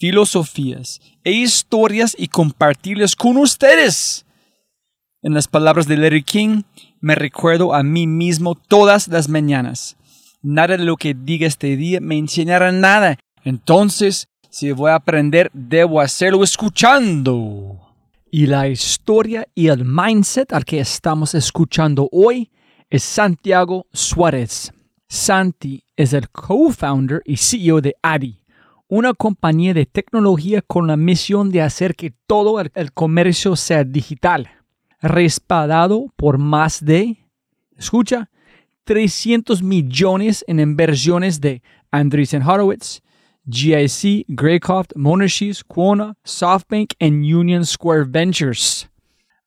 filosofías e historias y compartirlas con ustedes. En las palabras de Larry King, me recuerdo a mí mismo todas las mañanas. Nada de lo que diga este día me enseñará nada. Entonces, si voy a aprender, debo hacerlo escuchando. Y la historia y el mindset al que estamos escuchando hoy es Santiago Suárez. Santi es el co-founder y CEO de ADI, una compañía de tecnología con la misión de hacer que todo el, comercio sea digital, respaldado por más de, escucha, 300 millones en inversiones de Andreessen Horowitz, GIC, Greycroft, Monashis, Quona, SoftBank y Union Square Ventures.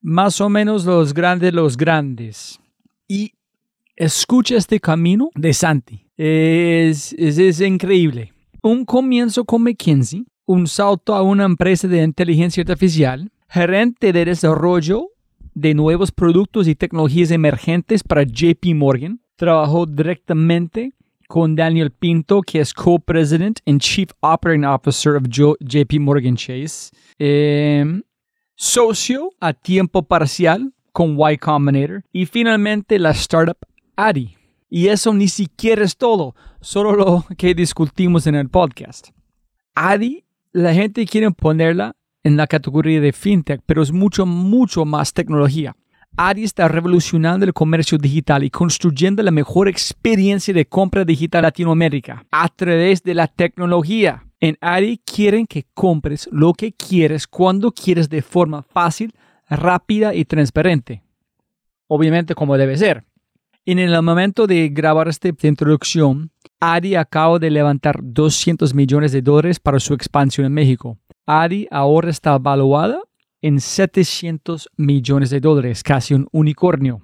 Más o menos los grandes, los grandes. Y escucha este camino de Santi. es, es increíble un comienzo con McKinsey, un salto a una empresa de inteligencia artificial, gerente de desarrollo de nuevos productos y tecnologías emergentes para JP Morgan. Trabajó directamente con Daniel Pinto, que es co-president and chief operating officer of JP Morgan Chase. Em, socio a tiempo parcial con Y Combinator. Y finalmente la startup Adi y eso ni siquiera es todo, solo lo que discutimos en el podcast. ADI, la gente quiere ponerla en la categoría de fintech, pero es mucho, mucho más tecnología. ADI está revolucionando el comercio digital y construyendo la mejor experiencia de compra digital en Latinoamérica a través de la tecnología. En ADI quieren que compres lo que quieres cuando quieres de forma fácil, rápida y transparente. Obviamente como debe ser. En el momento de grabar esta introducción, Adi acaba de levantar 200 millones de dólares para su expansión en México. Adi ahora está valuada en 700 millones de dólares, casi un unicornio.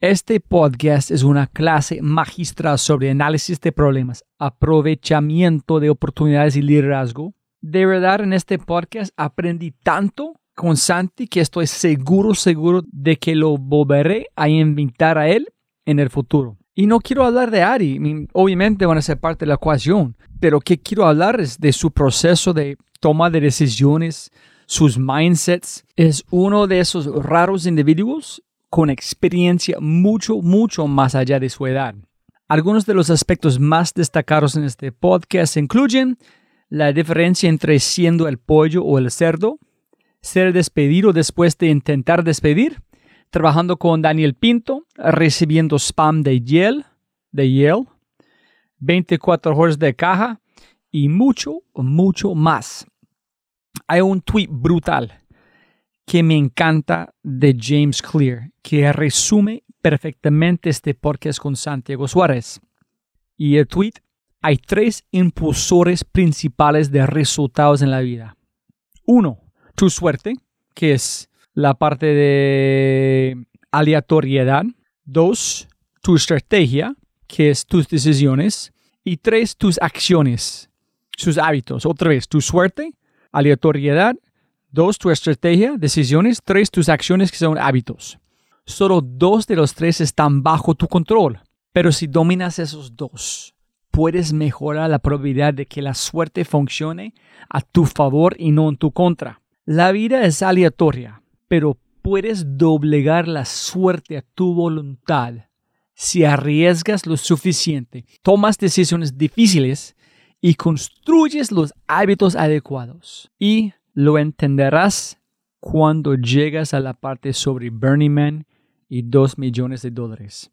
Este podcast es una clase magistral sobre análisis de problemas, aprovechamiento de oportunidades y liderazgo. De verdad, en este podcast aprendí tanto con Santi que estoy seguro, seguro de que lo volveré a invitar a él en el futuro. Y no quiero hablar de Ari, obviamente van a ser parte de la ecuación, pero que quiero hablar es de su proceso de toma de decisiones, sus mindsets. Es uno de esos raros individuos con experiencia mucho, mucho más allá de su edad. Algunos de los aspectos más destacados en este podcast incluyen la diferencia entre siendo el pollo o el cerdo, ser despedido después de intentar despedir, trabajando con Daniel Pinto, recibiendo spam de Yale, de Yale, 24 horas de caja y mucho, mucho más. Hay un tweet brutal que me encanta de James Clear, que resume perfectamente este podcast con Santiago Suárez. Y el tweet, hay tres impulsores principales de resultados en la vida. Uno, tu suerte, que es la parte de aleatoriedad. Dos, tu estrategia, que es tus decisiones. Y tres, tus acciones, sus hábitos. Otra vez, tu suerte, aleatoriedad. Dos, tu estrategia, decisiones. Tres, tus acciones, que son hábitos. Solo dos de los tres están bajo tu control. Pero si dominas esos dos, puedes mejorar la probabilidad de que la suerte funcione a tu favor y no en tu contra. La vida es aleatoria pero puedes doblegar la suerte a tu voluntad si arriesgas lo suficiente, tomas decisiones difíciles y construyes los hábitos adecuados. Y lo entenderás cuando llegas a la parte sobre Burning Man y 2 millones de dólares.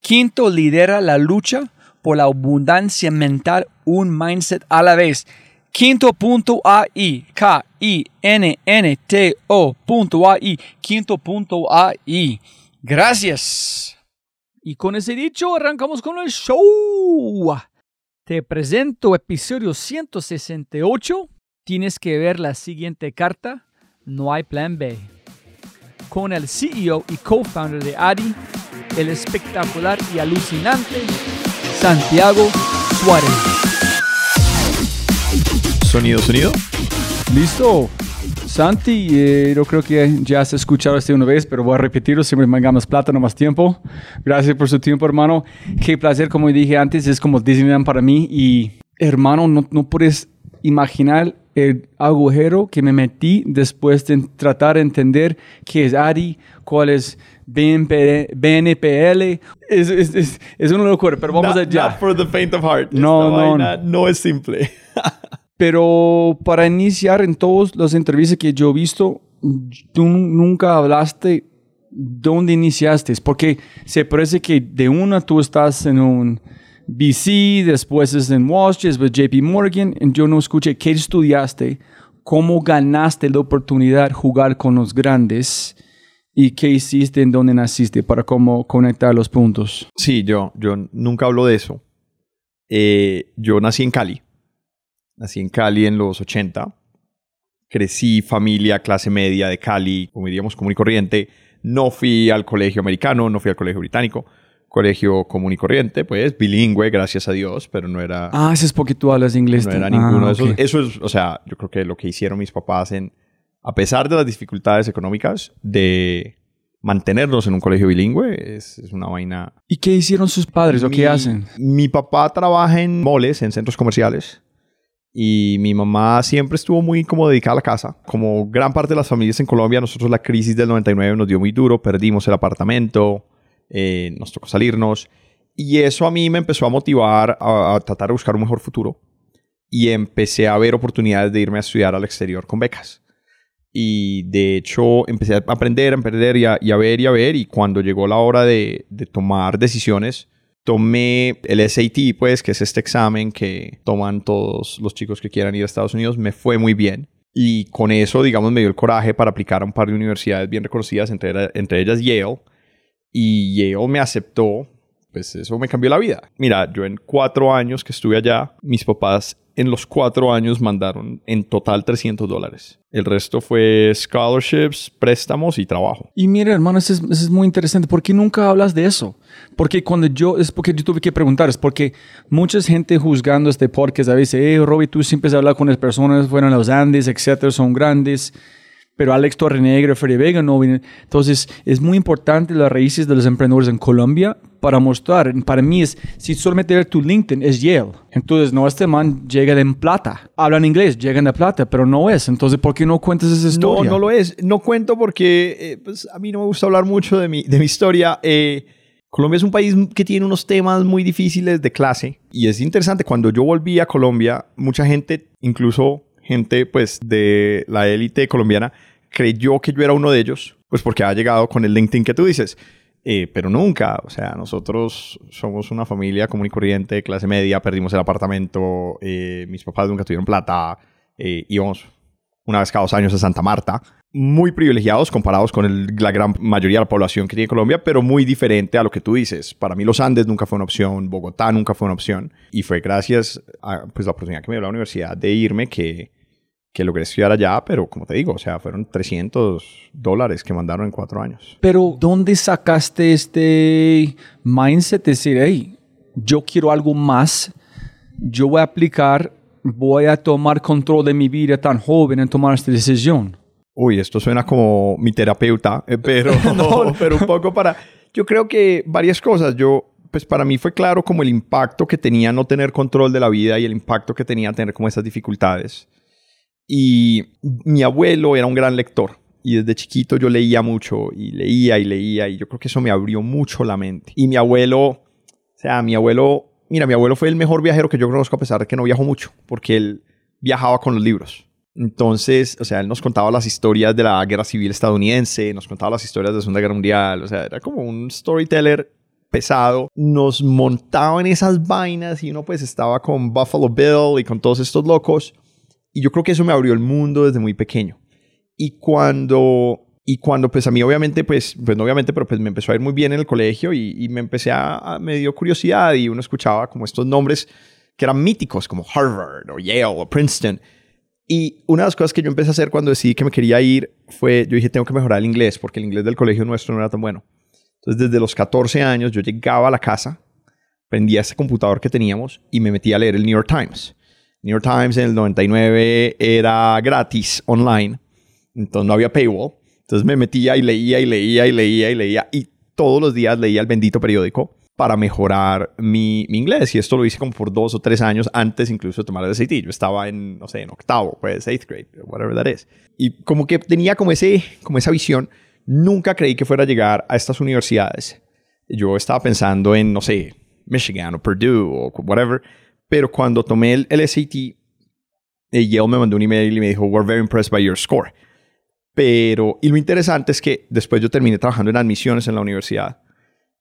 Quinto lidera la lucha por la abundancia mental, un mindset a la vez. Quinto.ai, K-I-N-N-T-O.ai, quinto.ai. Gracias. Y con ese dicho, arrancamos con el show. Te presento episodio 168. Tienes que ver la siguiente carta. No hay plan B. Con el CEO y co-founder de ADI, el espectacular y alucinante Santiago Suárez. Sonido, sonido. Listo. Santi, eh, yo creo que ya has escuchado este una vez, pero voy a repetirlo, siempre me más plata, no más tiempo. Gracias por su tiempo, hermano. Qué placer, como dije antes, es como Disneyland para mí. Y, hermano, no, no puedes imaginar el agujero que me metí después de tratar de entender qué es ADI, cuál es BNP, BNPL. Es, es, es, es una locura, pero vamos Not- allá. Not for the faint of heart. No, no, vaina no es simple. Pero para iniciar en todas las entrevistas que yo he visto, tú nunca hablaste dónde iniciaste, porque se parece que de una tú estás en un BC, después es en Wall Street, después JP Morgan, y yo no escuché qué estudiaste, cómo ganaste la oportunidad de jugar con los grandes y qué hiciste, en dónde naciste, para cómo conectar los puntos. Sí, yo, yo nunca hablo de eso. Eh, yo nací en Cali. Nací en Cali en los 80. Crecí familia, clase media de Cali, como diríamos, común y corriente. No fui al colegio americano, no fui al colegio británico. Colegio común y corriente, pues bilingüe, gracias a Dios, pero no era, Ah, ese es porque tú hablas inglés. no era Ah, ninguno de esos. Eso es, o sea, yo creo que lo que hicieron mis papás en, a pesar de las dificultades económicas, de mantenernos en un colegio bilingüe, es, es una vaina ¿Y qué hicieron sus padres o mi- qué hacen? Mi papá trabaja en moles, en centros comerciales. Y mi mamá siempre estuvo muy como dedicada a la casa. Como gran parte de las familias en Colombia, nosotros la crisis del 99 nos dio muy duro. Perdimos el apartamento, eh, nos tocó salirnos. Y eso a mí me empezó a motivar a, tratar de buscar un mejor futuro. Y empecé a ver oportunidades de irme a estudiar al exterior con becas. Y de hecho empecé a aprender, a aprender y a, y a ver y a ver. Y cuando llegó la hora de, de tomar decisiones, tomé el SAT, pues, que es este examen que toman todos los chicos que quieran ir a Estados Unidos. Me fue muy bien. Y con eso, digamos, me dio el coraje para aplicar a un par de universidades bien reconocidas, entre, entre ellas Yale. Y Yale me aceptó. Pues eso me cambió la vida. Mira, yo en cuatro años que estuve allá, mis papás en los cuatro años mandaron en total 300 dólares. El resto fue scholarships, préstamos y trabajo. Y mira, hermano, eso es, es muy interesante. ¿Por qué nunca hablas de eso? Porque cuando yo, es porque yo tuve que preguntar, es porque mucha gente juzgando este podcast a veces, eh, Robbie, tú siempre hablas con las personas, fueron a los Andes, etcétera, son grandes. Pero Alex Torrenegro, Freddy Vega no vienen. Entonces, es muy importante las raíces de los emprendedores en Colombia para mostrar. Para mí, es si solamente ver tu LinkedIn, es Yale. Entonces, no, este man llega de en plata. Hablan inglés, llegan de plata, pero no es. Entonces, ¿por qué no cuentas esa No, historia? no lo es. No cuento porque eh, pues, a mí no me gusta hablar mucho de mi, de mi historia. Eh, Colombia es un país que tiene unos temas muy difíciles de clase y es interesante. Cuando yo volví a Colombia, mucha gente, incluso gente pues de la élite colombiana, creyó que yo era uno de ellos, pues porque ha llegado con el LinkedIn que tú dices. Eh, pero nunca, o sea, nosotros somos una familia común y corriente, clase media, perdimos el apartamento, eh, mis papás nunca tuvieron plata, eh, íbamos una vez cada dos años a Santa Marta. Muy privilegiados comparados con el- la gran mayoría de la población que tiene Colombia, pero muy diferente a lo que tú dices. Para mí los Andes nunca fue una opción, Bogotá nunca fue una opción. Y fue gracias a pues, la oportunidad que me dio la universidad de irme que, que logré estudiar allá, pero como te digo, o sea, fueron 300 dólares que mandaron en cuatro años. Pero, ¿dónde sacaste este mindset de decir, hey, yo quiero algo más, yo voy a aplicar, voy a tomar control de mi vida tan joven en tomar esta decisión? Uy, esto suena como mi terapeuta, eh, pero, pero un poco para... Yo creo que varias cosas. Yo, pues para mí fue claro como el impacto que tenía no tener control de la vida y el impacto que tenía tener como esas dificultades. Y mi abuelo era un gran lector y desde chiquito yo leía mucho y leía y leía y yo creo que eso me abrió mucho la mente. Y mi abuelo, o sea, mi abuelo, mira, mi abuelo fue el mejor viajero que yo conozco a pesar de que no viajó mucho, porque él viajaba con los libros. Entonces, o sea, él nos contaba las historias de la guerra civil estadounidense, nos contaba las historias de la Segunda Guerra Mundial, o sea, era como un storyteller pesado. Nos montaba en esas vainas y uno pues estaba con Buffalo Bill y con todos estos locos. Y yo creo que eso me abrió el mundo desde muy pequeño. Y cuando, y cuando pues a mí obviamente, pues, pues no obviamente, pero pues me empezó a ir muy bien en el colegio y, me empecé a, a- me dio curiosidad y uno escuchaba como estos nombres que eran míticos como Harvard o Yale o Princeton. Y una de las cosas que yo empecé a hacer cuando decidí que me quería ir fue, yo dije, tengo que mejorar el inglés porque el inglés del colegio nuestro no era tan bueno. Entonces, desde los 14 años, yo llegaba a la casa, prendía ese computador que teníamos y me metía a leer el New York Times. New York Times en el 99 era gratis online, entonces no había paywall. Entonces me metía y leía y leía y leía y leía y todos los días leía el bendito periódico para mejorar mi, mi inglés. Y esto lo hice como por dos o tres años antes incluso de tomar el SAT. Yo estaba en, no sé, en octavo, pues eighth grade, whatever that is. Y como que tenía como, ese, como esa visión. Nunca creí que fuera a llegar a estas universidades. Yo estaba pensando en, no sé, Michigan o Purdue o whatever. Pero cuando tomé el, SAT, eh, Yale me mandó un email y me dijo, we're very impressed by your score. Pero, y lo interesante es que después yo terminé trabajando en admisiones en la universidad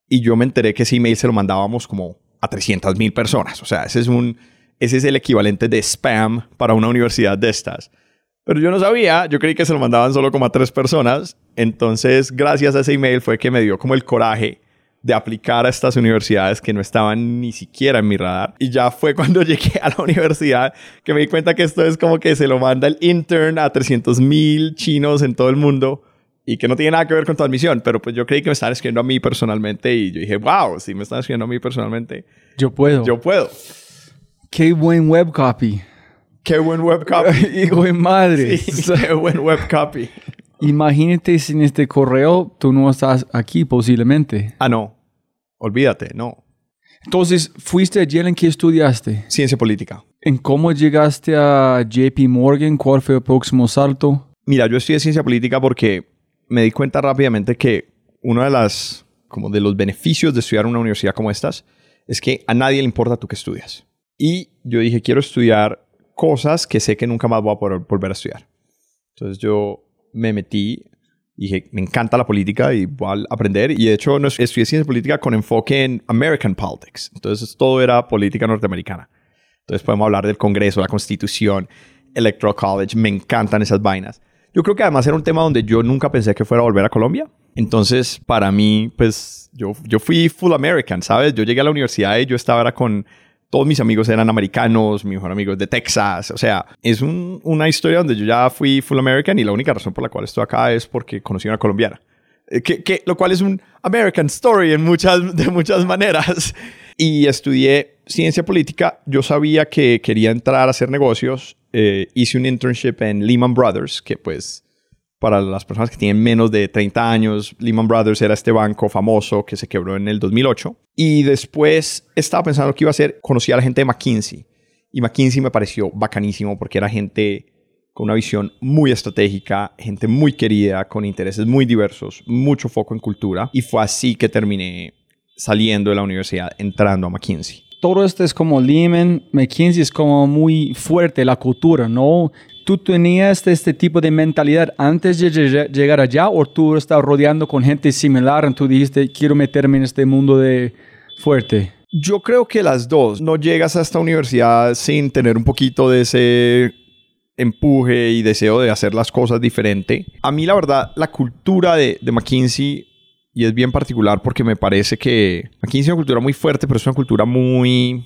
y yo me enteré que ese email se lo mandábamos como a 300 mil personas. O sea, ese es, un, ese es el equivalente de spam para una universidad de estas. Pero yo no sabía, yo creí que se lo mandaban solo como a tres personas. Entonces, gracias a ese email fue que me dio como el coraje de aplicar a estas universidades que no estaban ni siquiera en mi radar. Y ya fue cuando llegué a la universidad que me di cuenta que esto es como que se lo manda el intern a 300 mil chinos en todo el mundo y que no tiene nada que ver con tu admisión. Pero pues yo creí que me estaban escribiendo a mí personalmente y yo dije, wow, si me están escribiendo a mí personalmente, Yo puedo. yo puedo. Qué buen web copy. Qué buen web copy. Hijo de madre. Sí, qué buen web copy. Imagínate sin este correo tú no estás aquí posiblemente. Ah, no. Olvídate, no. Entonces, ¿fuiste a Yale en qué estudiaste? Ciencia política. ¿En cómo llegaste a JP Morgan? ¿Cuál fue el próximo salto? Mira, yo estudié ciencia política porque me di cuenta rápidamente que uno de las como de los beneficios de estudiar en una universidad como estas es que a nadie le importa tú que estudias. Y yo dije, quiero estudiar cosas que sé que nunca más voy a poder volver a estudiar. Entonces yo me metí, dije, me encanta la política y voy a aprender. Y de hecho estudié ciencia política con enfoque en American politics. Entonces todo era política norteamericana. Entonces podemos hablar del Congreso, la Constitución, Electoral College. Me encantan esas vainas. Yo creo que además era un tema donde yo nunca pensé que fuera a volver a Colombia. Entonces, para mí, pues yo, yo fui full American, ¿sabes? Yo llegué a la universidad y yo estaba era con... Todos mis amigos eran americanos, mi mejor amigo es de Texas. O sea, es un- una historia donde yo ya fui full American y la única razón por la cual estoy acá es porque conocí a una colombiana. Eh, Que, que- lo cual es un American story en muchas, de muchas maneras. Y estudié ciencia política. Yo sabía que quería entrar a hacer negocios. Eh, hice un internship en Lehman Brothers, que pues para las personas que tienen menos de 30 años, Lehman Brothers era este banco famoso que se quebró en el 2008. Y después estaba pensando qué iba a hacer. Conocí a la gente de McKinsey. Y McKinsey me pareció bacanísimo porque era gente con una visión muy estratégica, gente muy querida, con intereses muy diversos, mucho foco en cultura. Y fue así que terminé saliendo de la universidad, entrando a McKinsey. Todo esto es como Lehman, McKinsey es como muy fuerte la cultura, ¿no? ¿Tú tenías este tipo de mentalidad antes de lle- llegar allá o tú estabas rodeando con gente similar y tú dijiste, quiero meterme en este mundo de fuerte? Yo creo que las dos. No llegas a esta universidad sin tener un poquito de ese empuje y deseo de hacer las cosas diferente. A mí la verdad, la cultura de, de McKinsey, y es bien particular porque me parece que McKinsey es una cultura muy fuerte, pero es una cultura muy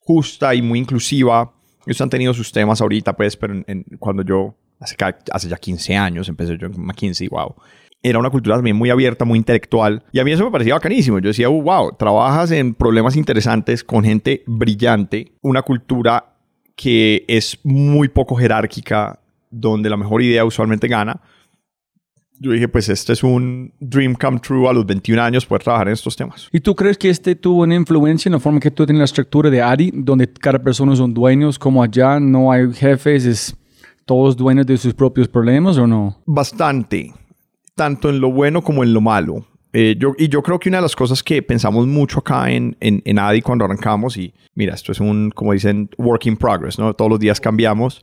justa y muy inclusiva. Ellos han tenido sus temas ahorita, pues, pero en- en- cuando yo, hace, hace ya 15 años, empecé yo en McKinsey, wow. Era una cultura también muy abierta, muy intelectual. Y a mí eso me parecía bacanísimo. Yo decía, "Uh, wow, trabajas en problemas interesantes con gente brillante, una cultura que es muy poco jerárquica, donde la mejor idea usualmente gana. Yo dije, pues este es un dream come true a los 21 años poder trabajar en estos temas. ¿Y tú crees que este tuvo una influencia en la forma que tú tienes la estructura de ARI, donde cada persona son dueños, como allá no hay jefes, es todos dueños de sus propios problemas o no? bastante, tanto en lo bueno como en lo malo. Eh, yo, y yo creo que una de las cosas que pensamos mucho acá en, en, en ADI cuando arrancamos, y mira, esto es un, como dicen, work in progress, ¿no? Todos los días cambiamos,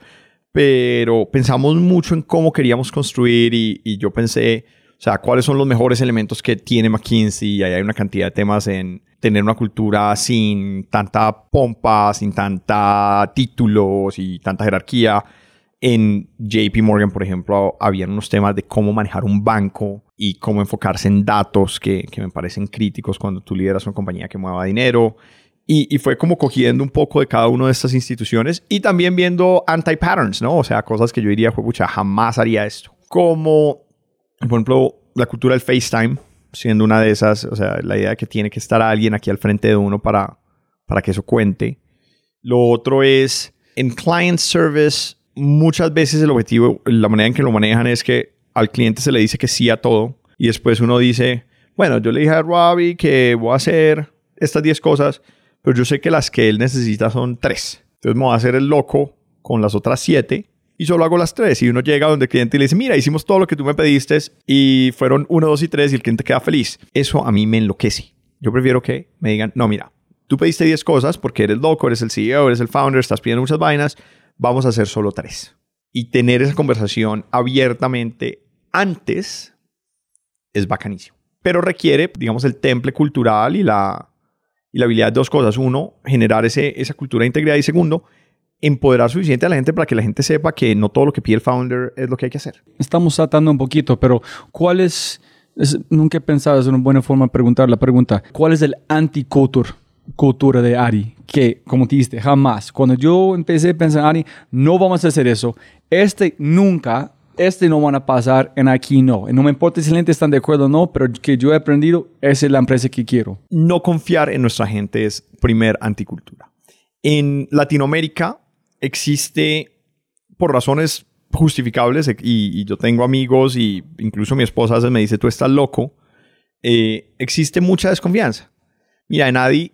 pero pensamos mucho en cómo queríamos construir y, yo pensé, o sea, cuáles son los mejores elementos que tiene McKinsey y ahí hay una cantidad de temas en tener una cultura sin tanta pompa, sin tanta títulos y tanta jerarquía. En JP Morgan, por ejemplo, habían unos temas de cómo manejar un banco y cómo enfocarse en datos que, que me parecen críticos cuando tú lideras una compañía que mueva dinero. Y, fue como cogiendo un poco de cada una de estas instituciones y también viendo anti-patterns, ¿no? O sea, cosas que yo diría, pucha, jamás haría esto. Como, por ejemplo, la cultura del FaceTime, siendo una de esas, o sea, la idea de que tiene que estar alguien aquí al frente de uno para, para que eso cuente. Lo otro es, en client service, muchas veces el objetivo, la manera en que lo manejan es que al cliente se le dice que sí a todo y después uno dice, bueno, yo le dije a Robbie que voy a hacer estas 10 cosas, pero yo sé que las que él necesita son 3. Entonces me voy a hacer el loco con las otras 7 y solo hago las 3. Y uno llega donde el cliente y le dice, mira, hicimos todo lo que tú me pediste y fueron 1, 2 y 3 y el cliente queda feliz. Eso a mí me enloquece. Yo prefiero que me digan, no, mira, tú pediste 10 cosas porque eres loco, eres el CEO, eres el founder, estás pidiendo muchas vainas, vamos a hacer solo 3. Y tener esa conversación abiertamente antes es bacanísimo. Pero requiere, digamos, el temple cultural y la, y la habilidad de dos cosas. Uno, generar ese, esa cultura de integridad. Y segundo, empoderar suficiente a la gente para que la gente sepa que no todo lo que pide el founder es lo que hay que hacer. Estamos saltando un poquito, pero ¿cuál es, es- nunca he pensado, es una buena forma de preguntar la pregunta, ¿cuál es el anti-culture? cultura de Ari, que como te dijiste, jamás. Cuando yo empecé a pensar, Ari, no vamos a hacer eso. Este nunca, este no van a pasar, en aquí no. No me importa si la gente está de acuerdo o no, pero que yo he aprendido, esa es la empresa que quiero. No confiar en nuestra gente es primer anticultura. En Latinoamérica existe, por razones justificables, y, y yo tengo amigos y incluso mi esposa a me dice, tú estás loco, eh, existe mucha desconfianza. Mira, en ADI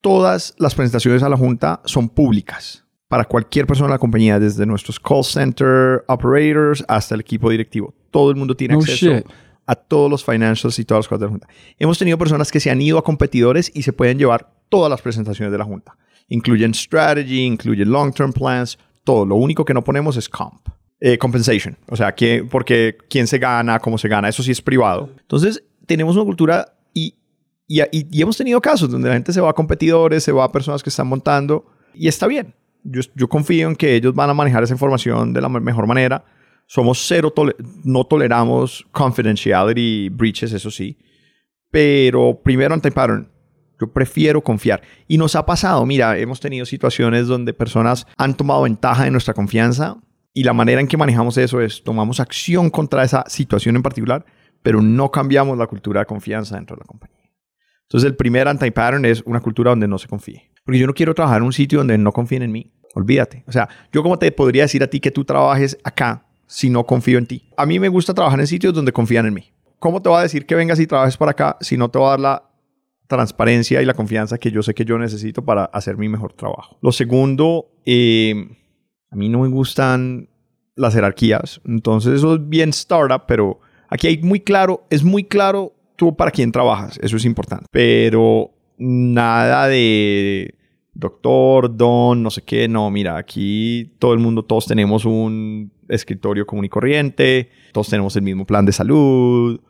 todas las presentaciones a la junta son públicas para cualquier persona de la compañía, desde nuestros call center operators hasta el equipo directivo. Todo el mundo tiene No acceso shit. a todos los financials y todas las cosas de la junta. Hemos tenido personas que se han ido a competidores y se pueden llevar todas las presentaciones de la junta. Incluyen strategy, incluyen long-term plans, todo. Lo único que no ponemos es comp. Eh, compensation. O sea, que, porque quién se gana, cómo se gana, eso sí es privado. Entonces, tenemos una cultura y, y, y- y hemos tenido casos donde la gente se va a competidores, se va a personas que están montando y está bien. Yo, yo confío en que ellos van a manejar esa información de la me- mejor manera. Somos cero, tole- no toleramos confidentiality breaches, eso sí. Pero primero anti-pattern. Yo prefiero confiar. Y nos ha pasado, mira, hemos tenido situaciones donde personas han tomado ventaja de nuestra confianza y la manera en que manejamos eso es tomamos acción contra esa situación en particular, pero no cambiamos la cultura de confianza dentro de la compañía. Entonces el primer anti-pattern es una cultura donde no se confíe. Porque yo no quiero trabajar en un sitio donde no confíen en mí. Olvídate. O sea, yo como te podría decir a ti que tú trabajes acá si no confío en ti. A mí me gusta trabajar en sitios donde confían en mí. ¿Cómo te voy a decir que vengas y trabajes para acá si no te voy a dar la transparencia y la confianza que yo sé que yo necesito para hacer mi mejor trabajo? Lo segundo, eh, a mí no me gustan las jerarquías. Entonces eso es bien startup, pero aquí hay muy claro, es muy claro tú para quién trabajas. Eso es importante. Pero nada de doctor, don, no sé qué. No, mira, aquí todo el mundo, todos tenemos un escritorio común y corriente, todos tenemos el mismo plan de salud,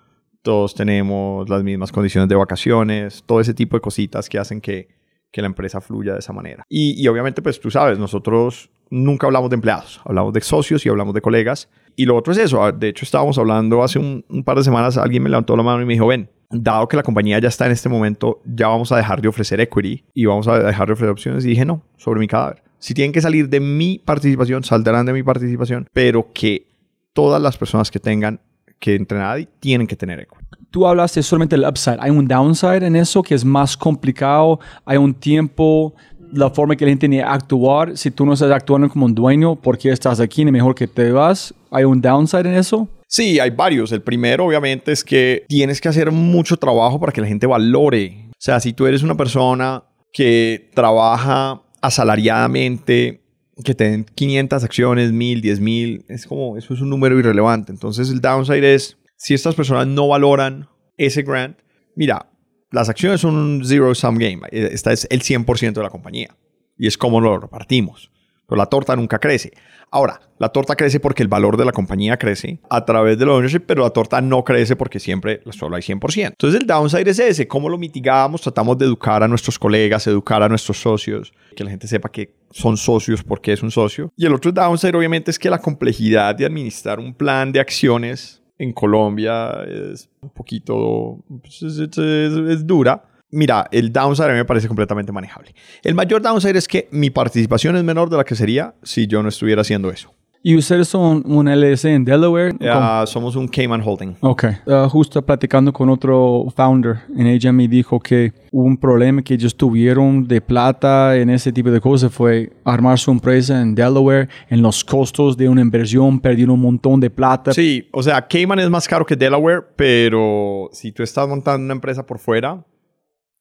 todos tenemos las mismas condiciones de vacaciones, todo ese tipo de cositas que hacen que, que la empresa fluya de esa manera. Y, obviamente, pues tú sabes, nosotros nunca hablamos de empleados, hablamos de socios y hablamos de colegas. Y lo otro es eso, de hecho estábamos hablando hace un, un par de semanas, alguien me levantó la mano y me dijo, ven, dado que la compañía ya está en este momento, ya vamos a dejar de ofrecer equity y vamos a dejar de ofrecer opciones. Y dije, no, sobre mi cadáver. Si tienen que salir de mi participación, saldrán de mi participación, pero que todas las personas que tengan que entrenar tienen que tener equity. Tú hablaste solamente del upside. ¿Hay un downside en eso que es más complicado? ¿Hay un tiempo, la forma que la gente tiene que actuar? Si tú no estás actuando como un dueño, ¿por qué estás aquí? Es mejor que te vas. ¿Hay un downside en eso? Sí, hay varios. El primero, obviamente, es que tienes que hacer mucho trabajo para que la gente valore. O sea, si tú eres una persona que trabaja asalariadamente, que te den 500 acciones, 1000, 10.000, es como, eso es un número irrelevante. Entonces, el downside es, si estas personas no valoran ese grant, mira, las acciones son un zero-sum game. Esta es el 100% de la compañía. Y es como lo repartimos. Pero la torta nunca crece. Ahora, la torta crece porque el valor de la compañía crece a través del ownership, pero la torta no crece porque siempre solo hay 100%. Entonces el downside es ese, cómo lo mitigamos, tratamos de educar a nuestros colegas, educar a nuestros socios, que la gente sepa que son socios porque es un socio. Y el otro downside obviamente es que la complejidad de administrar un plan de acciones en Colombia es un poquito, pues, es, es- es- es dura. Mira, el downside a mí me parece completamente manejable. El mayor downside es que mi participación es menor de la que sería si yo no estuviera haciendo eso. ¿Y ustedes son un LLC en Delaware? Ah, somos un Cayman Holding. Ok. Ah, justo platicando con otro founder, en ella me dijo que un problema que ellos tuvieron de plata en ese tipo de cosas fue armar su empresa en Delaware, en los costos de una inversión, perdieron un montón de plata. Sí, o sea, Cayman es más caro que Delaware, pero si tú estás montando una empresa por fuera,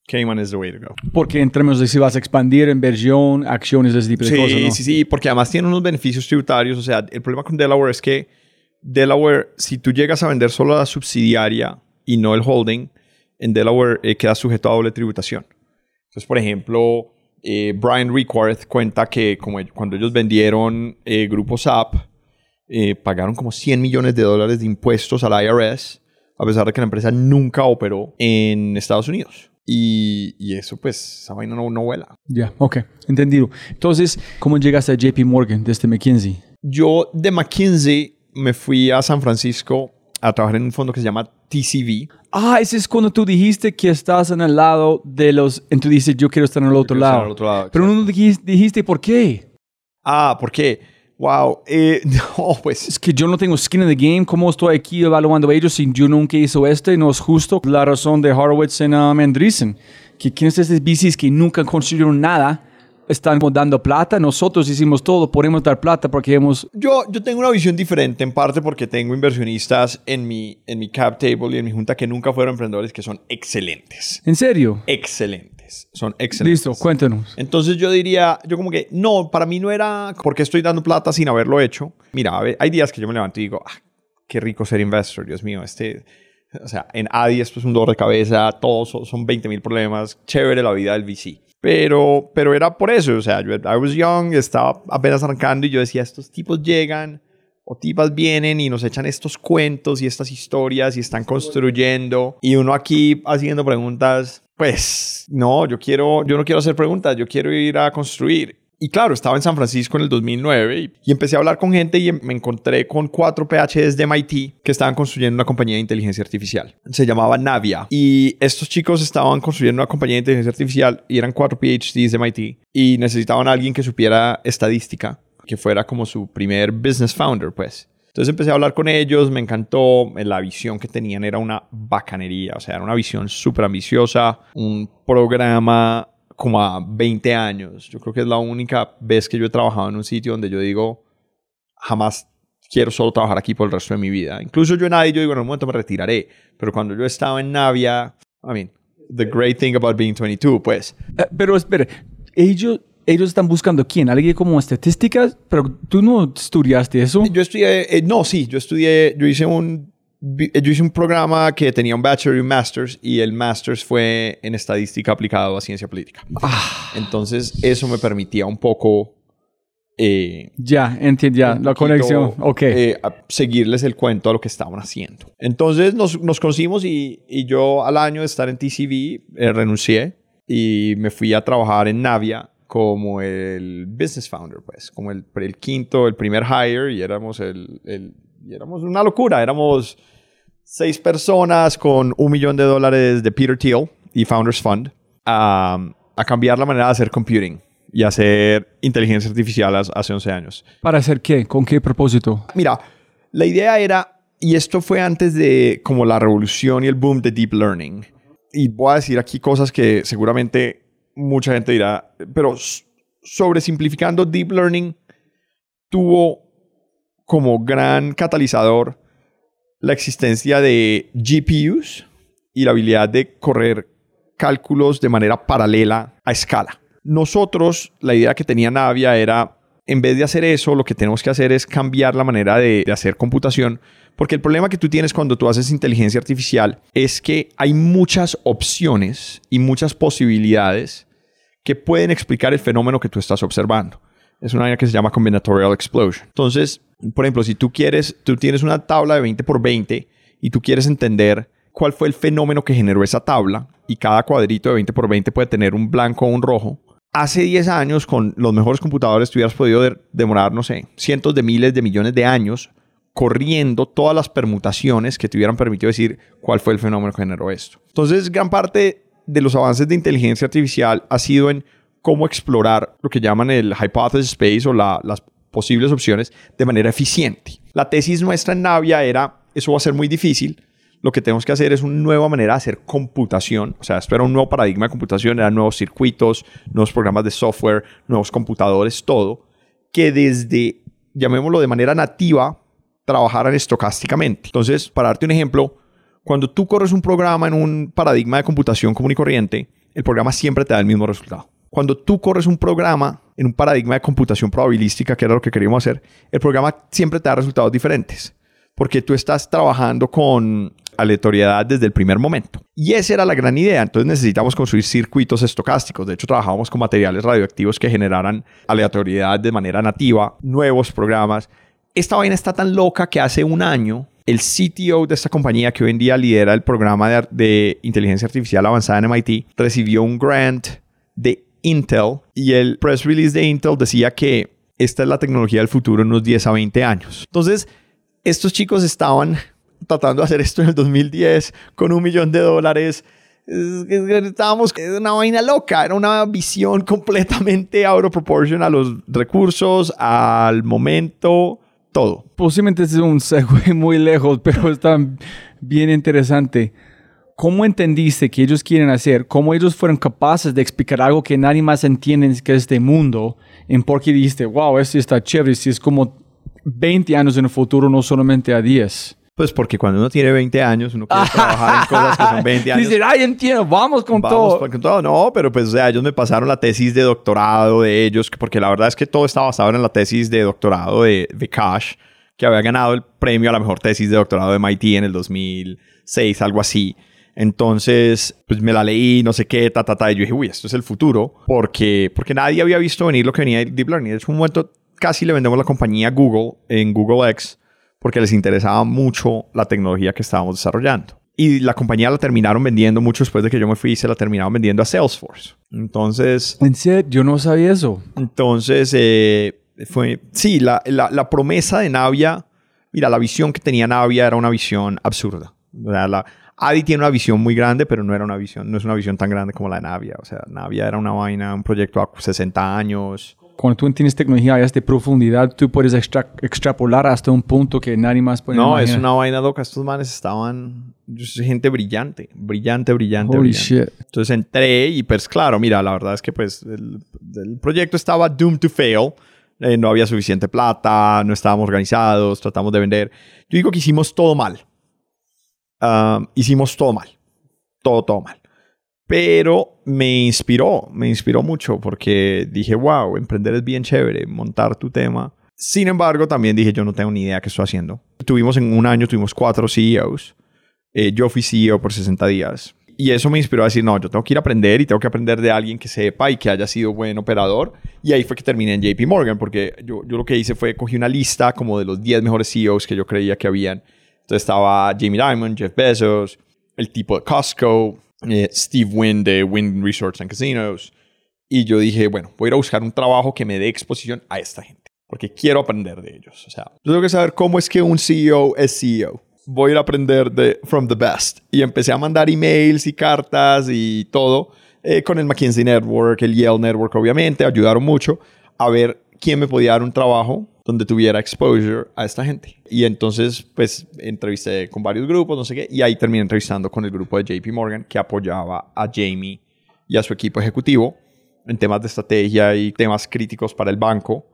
Cayman is the way to go. Porque en términos de si vas a expandir inversión, acciones, ese tipo de Sí, cosas, ¿no? sí, sí, porque además tiene unos beneficios tributarios. O sea, el problema con Delaware es que Delaware, si tú llegas a vender solo la subsidiaria y no el holding, en Delaware eh, queda sujeto a doble tributación. Entonces, por ejemplo, eh, Brian Requarth cuenta que como cuando ellos vendieron eh, Grupo SAP, eh, pagaron como 100 millones de dólares de impuestos al IRS, a pesar de que la empresa nunca operó en Estados Unidos. Y, y eso, pues, esa vaina no, no vuela. Ya, ok, entendido. Entonces, ¿cómo llegaste a JP Morgan desde McKinsey? Yo de McKinsey me fui a San Francisco a trabajar en un fondo que se llama TCV. Ah, ese es cuando tú dijiste que estás en el lado de los... Y tú dices, yo quiero estar en el otro estar lado. en el otro lado, Pero no dijiste, dijiste por qué. Ah, ¿por qué? Wow. eh, no, pues Es que yo no tengo skin in the game. ¿Cómo estoy aquí evaluando a ellos si yo nunca hice este? No es justo. La razón de Horowitz en um, Andreessen. Que quienes estos VCs que nunca construyeron nada están dando plata. Nosotros hicimos todo. Podemos dar plata porque hemos... yo, yo tengo una visión diferente, en parte porque tengo inversionistas en mi, en mi cap table y en mi junta que nunca fueron emprendedores que son excelentes. ¿En serio? Excelentes. Son excelentes. Listo, cuéntanos. Entonces yo diría, yo como que, no, para mí no era porque estoy dando plata sin haberlo hecho. Mira, hay días que yo me levanto y digo, ah, qué rico ser investor, Dios mío, este, o sea, en ADI esto es un dolor de cabeza, todos son, son 20 mil problemas, chévere la vida del VC. Pero, pero era por eso, o sea, yo, I was young, estaba apenas arrancando y yo decía, estos tipos llegan o tipas vienen y nos echan estos cuentos y estas historias y están construyendo y uno aquí haciendo preguntas, pues no, yo quiero, yo no quiero hacer preguntas, yo quiero ir a construir. Y claro, estaba en San Francisco en el 2009 y, y empecé a hablar con gente y em- me encontré con cuatro PhDs de MIT que estaban construyendo una compañía de inteligencia artificial. Se llamaba Navia. Y estos chicos estaban construyendo una compañía de inteligencia artificial y eran cuatro PhDs de MIT y necesitaban a alguien que supiera estadística, que fuera como su primer business founder, pues. Entonces empecé a hablar con ellos, me encantó, la visión que tenían era una bacanería, o sea, era una visión súper ambiciosa, un programa como a 20 años. Yo creo que es la única vez que yo he trabajado en un sitio donde yo digo, jamás quiero solo trabajar aquí por el resto de mi vida. Incluso yo en Navia, yo digo, en un momento me retiraré, pero cuando yo estaba en Navia, I mean, the great thing about being 22, pues, Eh, pero espera, ellos, ellos están buscando quién, alguien como estadísticas, pero tú no estudiaste eso. Yo estudié, eh, no, sí, yo estudié, yo hice un, vi- yo hice un programa que tenía un bachelor y un master's y el master's fue en estadística aplicado a ciencia política. Entonces eso me permitía un poco eh, Ya, entiendo, ya, la conexión. Ok. eh, a seguirles el cuento a lo que estaban haciendo. Entonces nos, nos conocimos y, y yo al año de estar en TCV eh, renuncié y me fui a trabajar en Navia como el business founder, pues, como el, el quinto, el primer hire y éramos el, el y éramos una locura, éramos seis personas con un millón de dólares de Peter Thiel y Founders Fund a, a cambiar la manera de hacer computing y hacer inteligencia artificial hace 11 años. ¿Para hacer qué? ¿Con qué propósito? Mira, la idea era, y esto fue antes de como la revolución y el boom de deep learning. Y voy a decir aquí cosas que seguramente mucha gente dirá, pero sobre simplificando, deep learning tuvo como gran catalizador la existencia de GPUs y la habilidad de correr cálculos de manera paralela a escala. Nosotros, la idea que tenía Navia era, en vez de hacer eso, lo que tenemos que hacer es cambiar la manera de, hacer computación, porque el problema que tú tienes cuando tú haces inteligencia artificial es que hay muchas opciones y muchas posibilidades que pueden explicar el fenómeno que tú estás observando. Es una área que se llama combinatorial explosion. Entonces, por ejemplo, si tú quieres, tú tienes una tabla de 20 por 20 y tú quieres entender cuál fue el fenómeno que generó esa tabla y cada cuadrito de 20 por 20 puede tener un blanco o un rojo, hace 10 años con los mejores computadores tú hubieras podido demorar, no sé, cientos de miles de millones de años corriendo todas las permutaciones que te hubieran permitido decir cuál fue el fenómeno que generó esto. Entonces, gran parte de los avances de inteligencia artificial ha sido en cómo explorar lo que llaman el hypothesis space o las posibles opciones de manera eficiente. La tesis nuestra en Navia era, eso va a ser muy difícil, lo que tenemos que hacer es una nueva manera de hacer computación. O sea, esto era un nuevo paradigma de computación, eran nuevos circuitos, nuevos programas de software, nuevos computadores, todo, que desde, llamémoslo de manera nativa, trabajaran estocásticamente. Entonces, para darte un ejemplo, cuando tú corres un programa en un paradigma de computación común y corriente, el programa siempre te da el mismo resultado. Cuando tú corres un programa en un paradigma de computación probabilística, que era lo que queríamos hacer, el programa siempre te da resultados diferentes porque tú estás trabajando con aleatoriedad desde el primer momento. Y esa era la gran idea. Entonces necesitamos construir circuitos estocásticos. De hecho, trabajábamos con materiales radioactivos que generaran aleatoriedad de manera nativa, nuevos programas. Esta vaina está tan loca que hace un año el CTO de esta compañía que hoy en día lidera el programa de, inteligencia artificial avanzada en MIT recibió un grant de Intel y el press release de Intel decía que esta es la tecnología del futuro en unos 10 a 20 años. Entonces, estos chicos estaban tratando de hacer esto en el 2010 con un millón de dólares. Estábamos en una vaina loca, era una visión completamente out of proportion a los recursos, al momento, todo. Posiblemente es un segue muy lejos, pero está bien interesante. ¿Cómo entendiste que ellos quieren hacer? ¿Cómo ellos fueron capaces de explicar algo que nadie más entiende que es este mundo? ¿En por qué dijiste, wow, esto está chévere? Si es como 20 años en el futuro, no solamente a 10. Pues porque cuando uno tiene 20 años, uno quiere trabajar en cosas que son 20 años. Dice, ay, entiendo, vamos con vamos todo. Con todo. No, pero pues, o sea, ellos me pasaron la tesis de doctorado de ellos, porque la verdad es que todo está basado en la tesis de doctorado de Vikash, que había ganado el premio a la mejor tesis de doctorado de MIT en el 2006, algo así. Entonces, pues me la leí, no sé qué, ta, ta, ta, y yo dije, uy, esto es el futuro, porque, porque nadie había visto venir lo que venía de Deep Learning. Es un momento casi le vendemos la compañía a Google en Google X porque les interesaba mucho la tecnología que estábamos desarrollando. Y la compañía la terminaron vendiendo mucho después de que yo me fui, se la terminaron vendiendo a Salesforce. Entonces... ¿En serio? Yo no sabía eso. Entonces, eh, fue... Sí, la, la, promesa de Navia, mira, la visión que tenía Navia era una visión absurda. La, Adi tiene una visión muy grande, pero no era una visión, no es una visión tan grande como la de Navia. O sea, Navia era una vaina, un proyecto a 60 años cuando tú tienes tecnología de profundidad, tú puedes extrapolar hasta un punto que nadie más puede No, es una vaina loca. Estos manes estaban... Gente brillante. Brillante, brillante, Holy Shit. Entonces entré y pues claro, mira, la verdad es que pues el, proyecto estaba doomed to fail. Eh, no había suficiente plata, no estábamos organizados, tratamos de vender. Yo digo que hicimos todo mal. Um, hicimos todo mal. Todo, todo mal. Pero me inspiró, me inspiró mucho porque dije, wow, emprender es bien chévere, montar tu tema. Sin embargo, también dije, yo no tengo ni idea qué estoy haciendo. Tuvimos en un año, tuvimos cuatro CEOs. Eh, yo fui CEO por 60 días. Y eso me inspiró a decir, no, yo tengo que ir a aprender y tengo que aprender de alguien que sepa y que haya sido buen operador. Y ahí fue que terminé en JP Morgan, porque yo, yo lo que hice fue cogí una lista como de los 10 mejores CEOs que yo creía que habían. Entonces estaba Jamie Dimon, Jeff Bezos, el tipo de Costco, eh, Steve Wynn de Wynn Resorts and Casinos. Y yo dije, bueno, voy a ir a buscar un trabajo que me dé exposición a esta gente, porque quiero aprender de ellos. O sea, yo tengo que saber cómo es que un CEO es CEO. Voy a ir a aprender de from the best. Y empecé a mandar emails y cartas y todo eh, con el McKinsey Network, el Yale Network, obviamente, ayudaron mucho a ver quién me podía dar un trabajo donde tuviera exposure a esta gente. Y entonces, pues, entrevisté con varios grupos, no sé qué, y ahí terminé entrevistando con el grupo de JP Morgan que apoyaba a Jamie y a su equipo ejecutivo en temas de estrategia y temas críticos para el banco.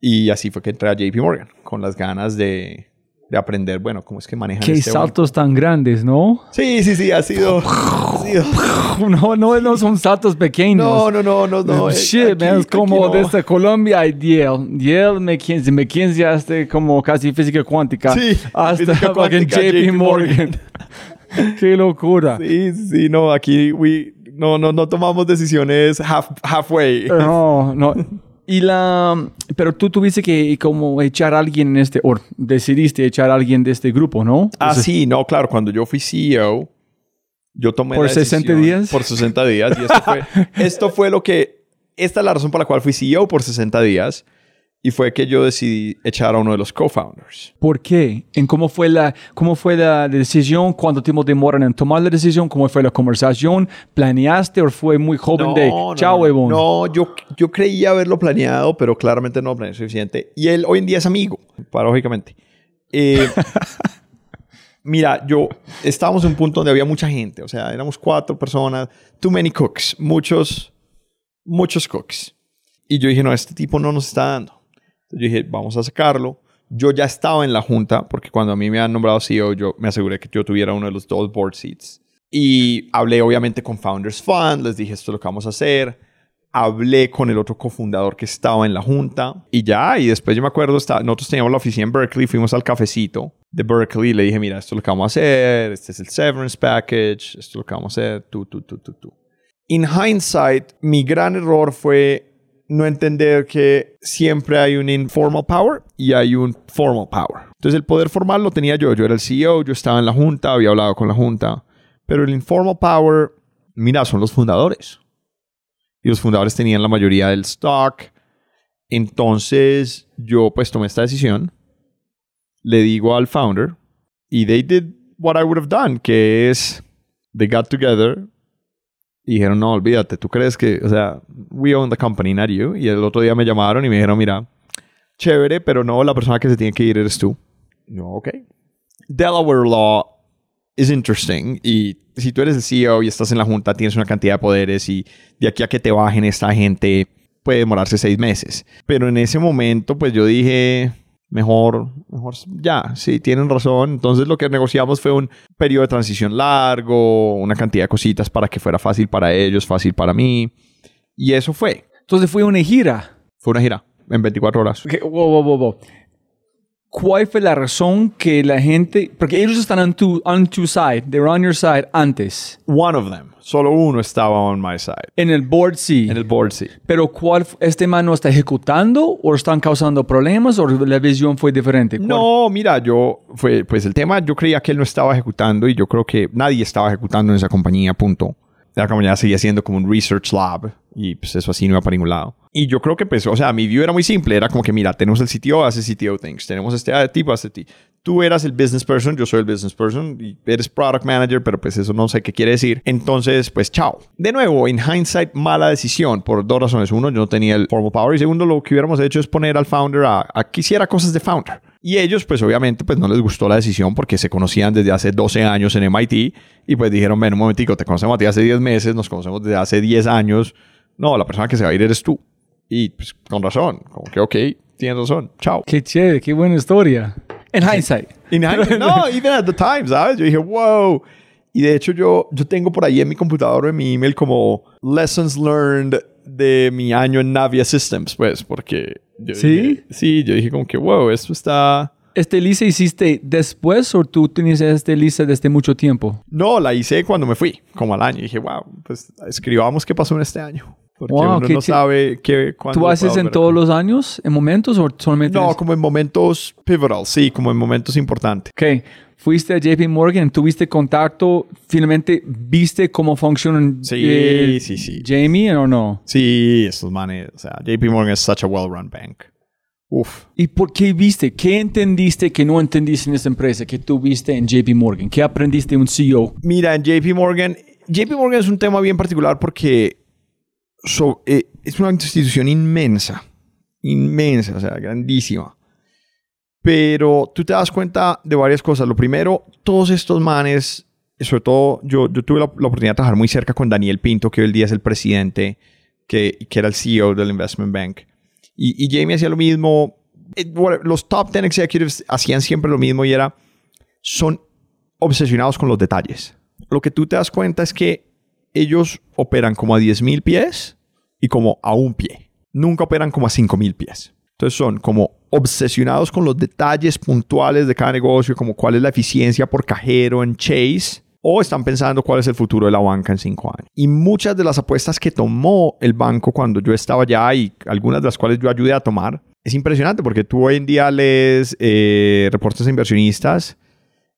Y así fue que entré a JP Morgan, con las ganas de, de aprender, bueno, cómo es que manejan Qué este saltos tan grandes, ¿no? banco. Sí, sí, sí, ha sido... ha sido- No, no, no son saltos pequeños. no, no, no, no, no. eh, Shit, aquí- man, es como no. desde Colombia a Yale. Yale, McKinsey, McKinsey hasta como casi física cuántica. Sí, hasta cuántica, JP JP Morgan. Qué locura. Sí, sí, no, aquí we, no, no, no tomamos decisiones half, halfway. No, no. Y la... Pero tú tuviste que como echar a alguien en este... O decidiste echar a alguien de este grupo, ¿no? Ah, sí, no, claro, cuando yo fui CEO, yo tomé ¿Por la 60 decisión- días? Por 60 días. Y esto fue, esto fue lo que... Esta es la razón por la cual fui CEO por 60 días. Y fue que yo decidí echar a uno de los co-founders. ¿Por qué? ¿En cómo fue la cómo fue la decisión? ¿Cuánto tiempo demoran en tomar la decisión? ¿Cómo fue la conversación? ¿Planeaste o fue muy joven de chao, no, huevón? No, yo, yo creía haberlo planeado, pero claramente no lo planeé suficiente. Y él hoy en día es amigo, paradójicamente. Eh, mira, yo estábamos en un punto donde había mucha gente, o sea, éramos cuatro personas, too many cooks, muchos, muchos cooks. Y yo dije, no, este tipo no nos está dando. Yo dije, vamos a sacarlo. Yo ya estaba en la junta, porque cuando a mí me han nombrado CEO, yo me aseguré que yo tuviera uno de los dos board seats. Y hablé obviamente con Founders Fund, les dije esto es lo que vamos a hacer. Hablé con el otro cofundador que estaba en la junta y ya, y después yo me acuerdo, está- nosotros teníamos la oficina en Berkeley, fuimos al cafecito de Berkeley y le dije, mira, esto es lo que vamos a hacer, este es el severance package, esto es lo que vamos a hacer, tú, tú, tú, tú, tú. In hindsight, mi gran error fue no entender que siempre hay un informal power y hay un formal power. Entonces el poder formal lo tenía yo, yo era el CEO, yo estaba en la junta, había hablado con la junta, pero el informal power, mira, son los fundadores. Y los fundadores tenían la mayoría del stock. Entonces yo pues tomé esta decisión, le digo al founder y they did what I would have done, que es they got together y dijeron, no, olvídate, tú crees que, o sea, we own the company, not you. Y el otro día me llamaron y me dijeron, mira, chévere, pero no, la persona que se tiene que ir eres tú. No, ok. Delaware law is interesting y si tú eres el CEO y estás en la junta, tienes una cantidad de poderes y de aquí a que te bajen esta gente puede demorarse seis meses. Pero en ese momento, pues yo dije, mejor, mejor, ya, sí, tienen razón. Entonces lo que negociamos fue un periodo de transición largo, una cantidad de cositas para que fuera fácil para ellos, fácil para mí. Y eso fue. Entonces fue una gira. Fue una gira en 24 horas. Wow, wow, wow. ¿Cuál fue la razón que la gente... Porque ellos están on tu, on tu side, they were on your side antes. One of them. Solo uno estaba on my side. En el board sí. En el board, sí. Pero ¿cuál, este man no está ejecutando o están causando problemas o la visión fue diferente? ¿Cuál- No, mira, yo, fue, pues el tema, yo creía que él no estaba ejecutando y yo creo que nadie estaba ejecutando en esa compañía, punto. La compañía seguía siendo como un research lab y pues eso así no iba para ningún lado. Y yo creo que pues, o sea, mi view era muy simple, era como que mira, tenemos el CTO, hace CTO things, tenemos este tipo, hace ti. Tú eras el business person, yo soy el business person eres product manager, pero pues eso no sé qué quiere decir. Entonces, pues chao. De nuevo, en hindsight, mala decisión por dos razones. Uno, yo no tenía el formal power y segundo, lo que hubiéramos hecho es poner al founder a, a que hiciera cosas de founder. Y ellos, pues obviamente, pues no les gustó la decisión porque se conocían desde hace 12 años en MIT y pues dijeron, ven un momentico, te conocemos a ti hace 10 meses, nos conocemos desde hace 10 años. No, la persona que se va a ir eres tú. Y pues con razón, como que ok, tienes razón, chao. Qué chévere, qué buena historia. En hindsight. In hindsight, no, even at the time, ¿sabes? Yo dije, wow. Y de hecho yo, yo tengo por ahí en mi computador, en mi email, como lessons learned de mi año en Navia Systems, pues, porque... Yo ¿Sí? dije- sí, yo dije como que, wow, esto está... ¿Este lista hiciste después o tú tenías este lista desde mucho tiempo? No, la hice cuando me fui, como al año. Y dije, wow, pues escribamos qué pasó en este año. Porque Wow, uno no sabe qué, cuándo ¿Tú haces en todos los años, en momentos o solamente? No, como en momentos pivotal, sí, como en momentos importantes. Ok, fuiste a JP Morgan, tuviste contacto, finalmente viste cómo funcionan Sí, eh, sí, sí. Jamie o no? Sí, estos manes, o sea, JP Morgan es such a well-run bank. Uf. ¿Y por qué viste? ¿Qué entendiste que no entendiste en esta empresa que tú viste en JP Morgan? ¿Qué aprendiste de un CEO? Mira, en JP Morgan, JP Morgan es un tema bien particular porque so- eh, es una institución inmensa, inmensa, o sea, grandísima. Pero tú te das cuenta de varias cosas. Lo primero, todos estos manes, sobre todo yo, yo tuve la, la oportunidad de trabajar muy cerca con Daniel Pinto, que hoy el día es el presidente, que, que era el CEO del Investment Bank. Y, y Jamie hacía lo mismo. Eh, los top 10 executives hacían siempre lo mismo y era, son obsesionados con los detalles. Lo que tú te das cuenta es que ellos operan como a 10.000 pies y como a un pie. Nunca operan como a 5.000 pies. Entonces son como obsesionados con los detalles puntuales de cada negocio, como cuál es la eficiencia por cajero en Chase, o están pensando cuál es el futuro de la banca en cinco años. Y muchas de las apuestas que tomó el banco cuando yo estaba allá y algunas de las cuales yo ayudé a tomar, es impresionante porque tú hoy en día lees eh, reportes de inversionistas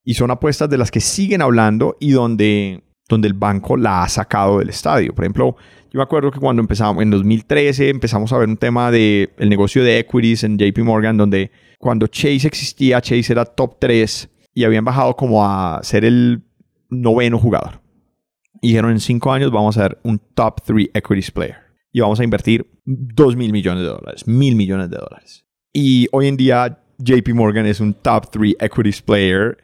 y son apuestas de las que siguen hablando y donde, donde el banco la ha sacado del estadio. Por ejemplo, yo me acuerdo que cuando empezamos, en 2013, empezamos a ver un tema del el negocio de equities en JP Morgan, donde cuando Chase existía, Chase era top 3 y habían bajado como a ser el noveno jugador. Y dijeron, en cinco años vamos a ser un top 3 equities player. Y vamos a invertir 2 mil millones de dólares, mil millones de dólares. Y hoy en día JP Morgan es un top 3 equities player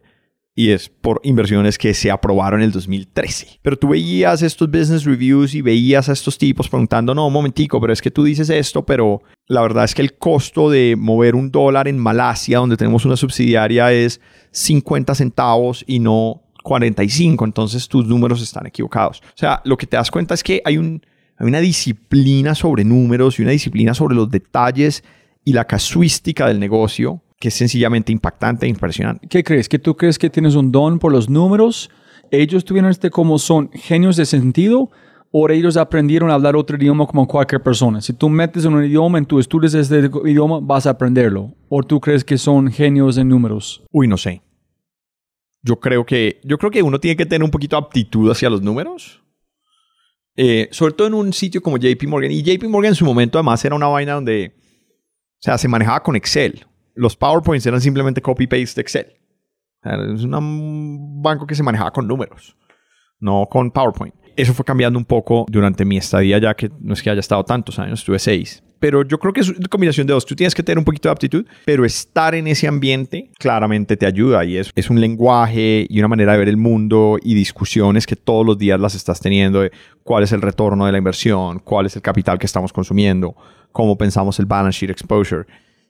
y es por inversiones que se aprobaron en el 2013. Pero tú veías estos business reviews y veías a estos tipos preguntando, no, un momentico, pero es que tú dices esto, pero la verdad es que el costo de mover un dólar en Malasia, donde tenemos una subsidiaria, es 50 centavos y no 45, entonces tus números están equivocados. O sea, lo que te das cuenta es que hay, hay una disciplina sobre números y una disciplina sobre los detalles y la casuística del negocio que es sencillamente impactante e impresionante. ¿Qué crees? ¿Que tú crees que tienes un don por los números? ¿Ellos tuvieron este como son genios de sentido? ¿O ellos aprendieron a hablar otro idioma como cualquier persona? Si tú metes en un idioma, en tu estudias este idioma, vas a aprenderlo. ¿O tú crees que son genios en números? Uy, no sé. Yo creo que, yo creo que uno tiene que tener un poquito de aptitud hacia los números. Eh, sobre todo en un sitio como JP Morgan. Y JP Morgan en su momento además era una vaina donde, o sea, se manejaba con Excel. Los PowerPoints eran simplemente copy-paste de Excel. Es un banco que se manejaba con números, no con PowerPoint. Eso fue cambiando un poco durante mi estadía, ya que no es que haya estado tantos años, estuve seis. Pero yo creo que es una combinación de dos. Tú tienes que tener un poquito de aptitud, pero estar en ese ambiente claramente te ayuda y es, es un lenguaje y una manera de ver el mundo y discusiones que todos los días las estás teniendo de cuál es el retorno de la inversión, cuál es el capital que estamos consumiendo, cómo pensamos el balance sheet exposure.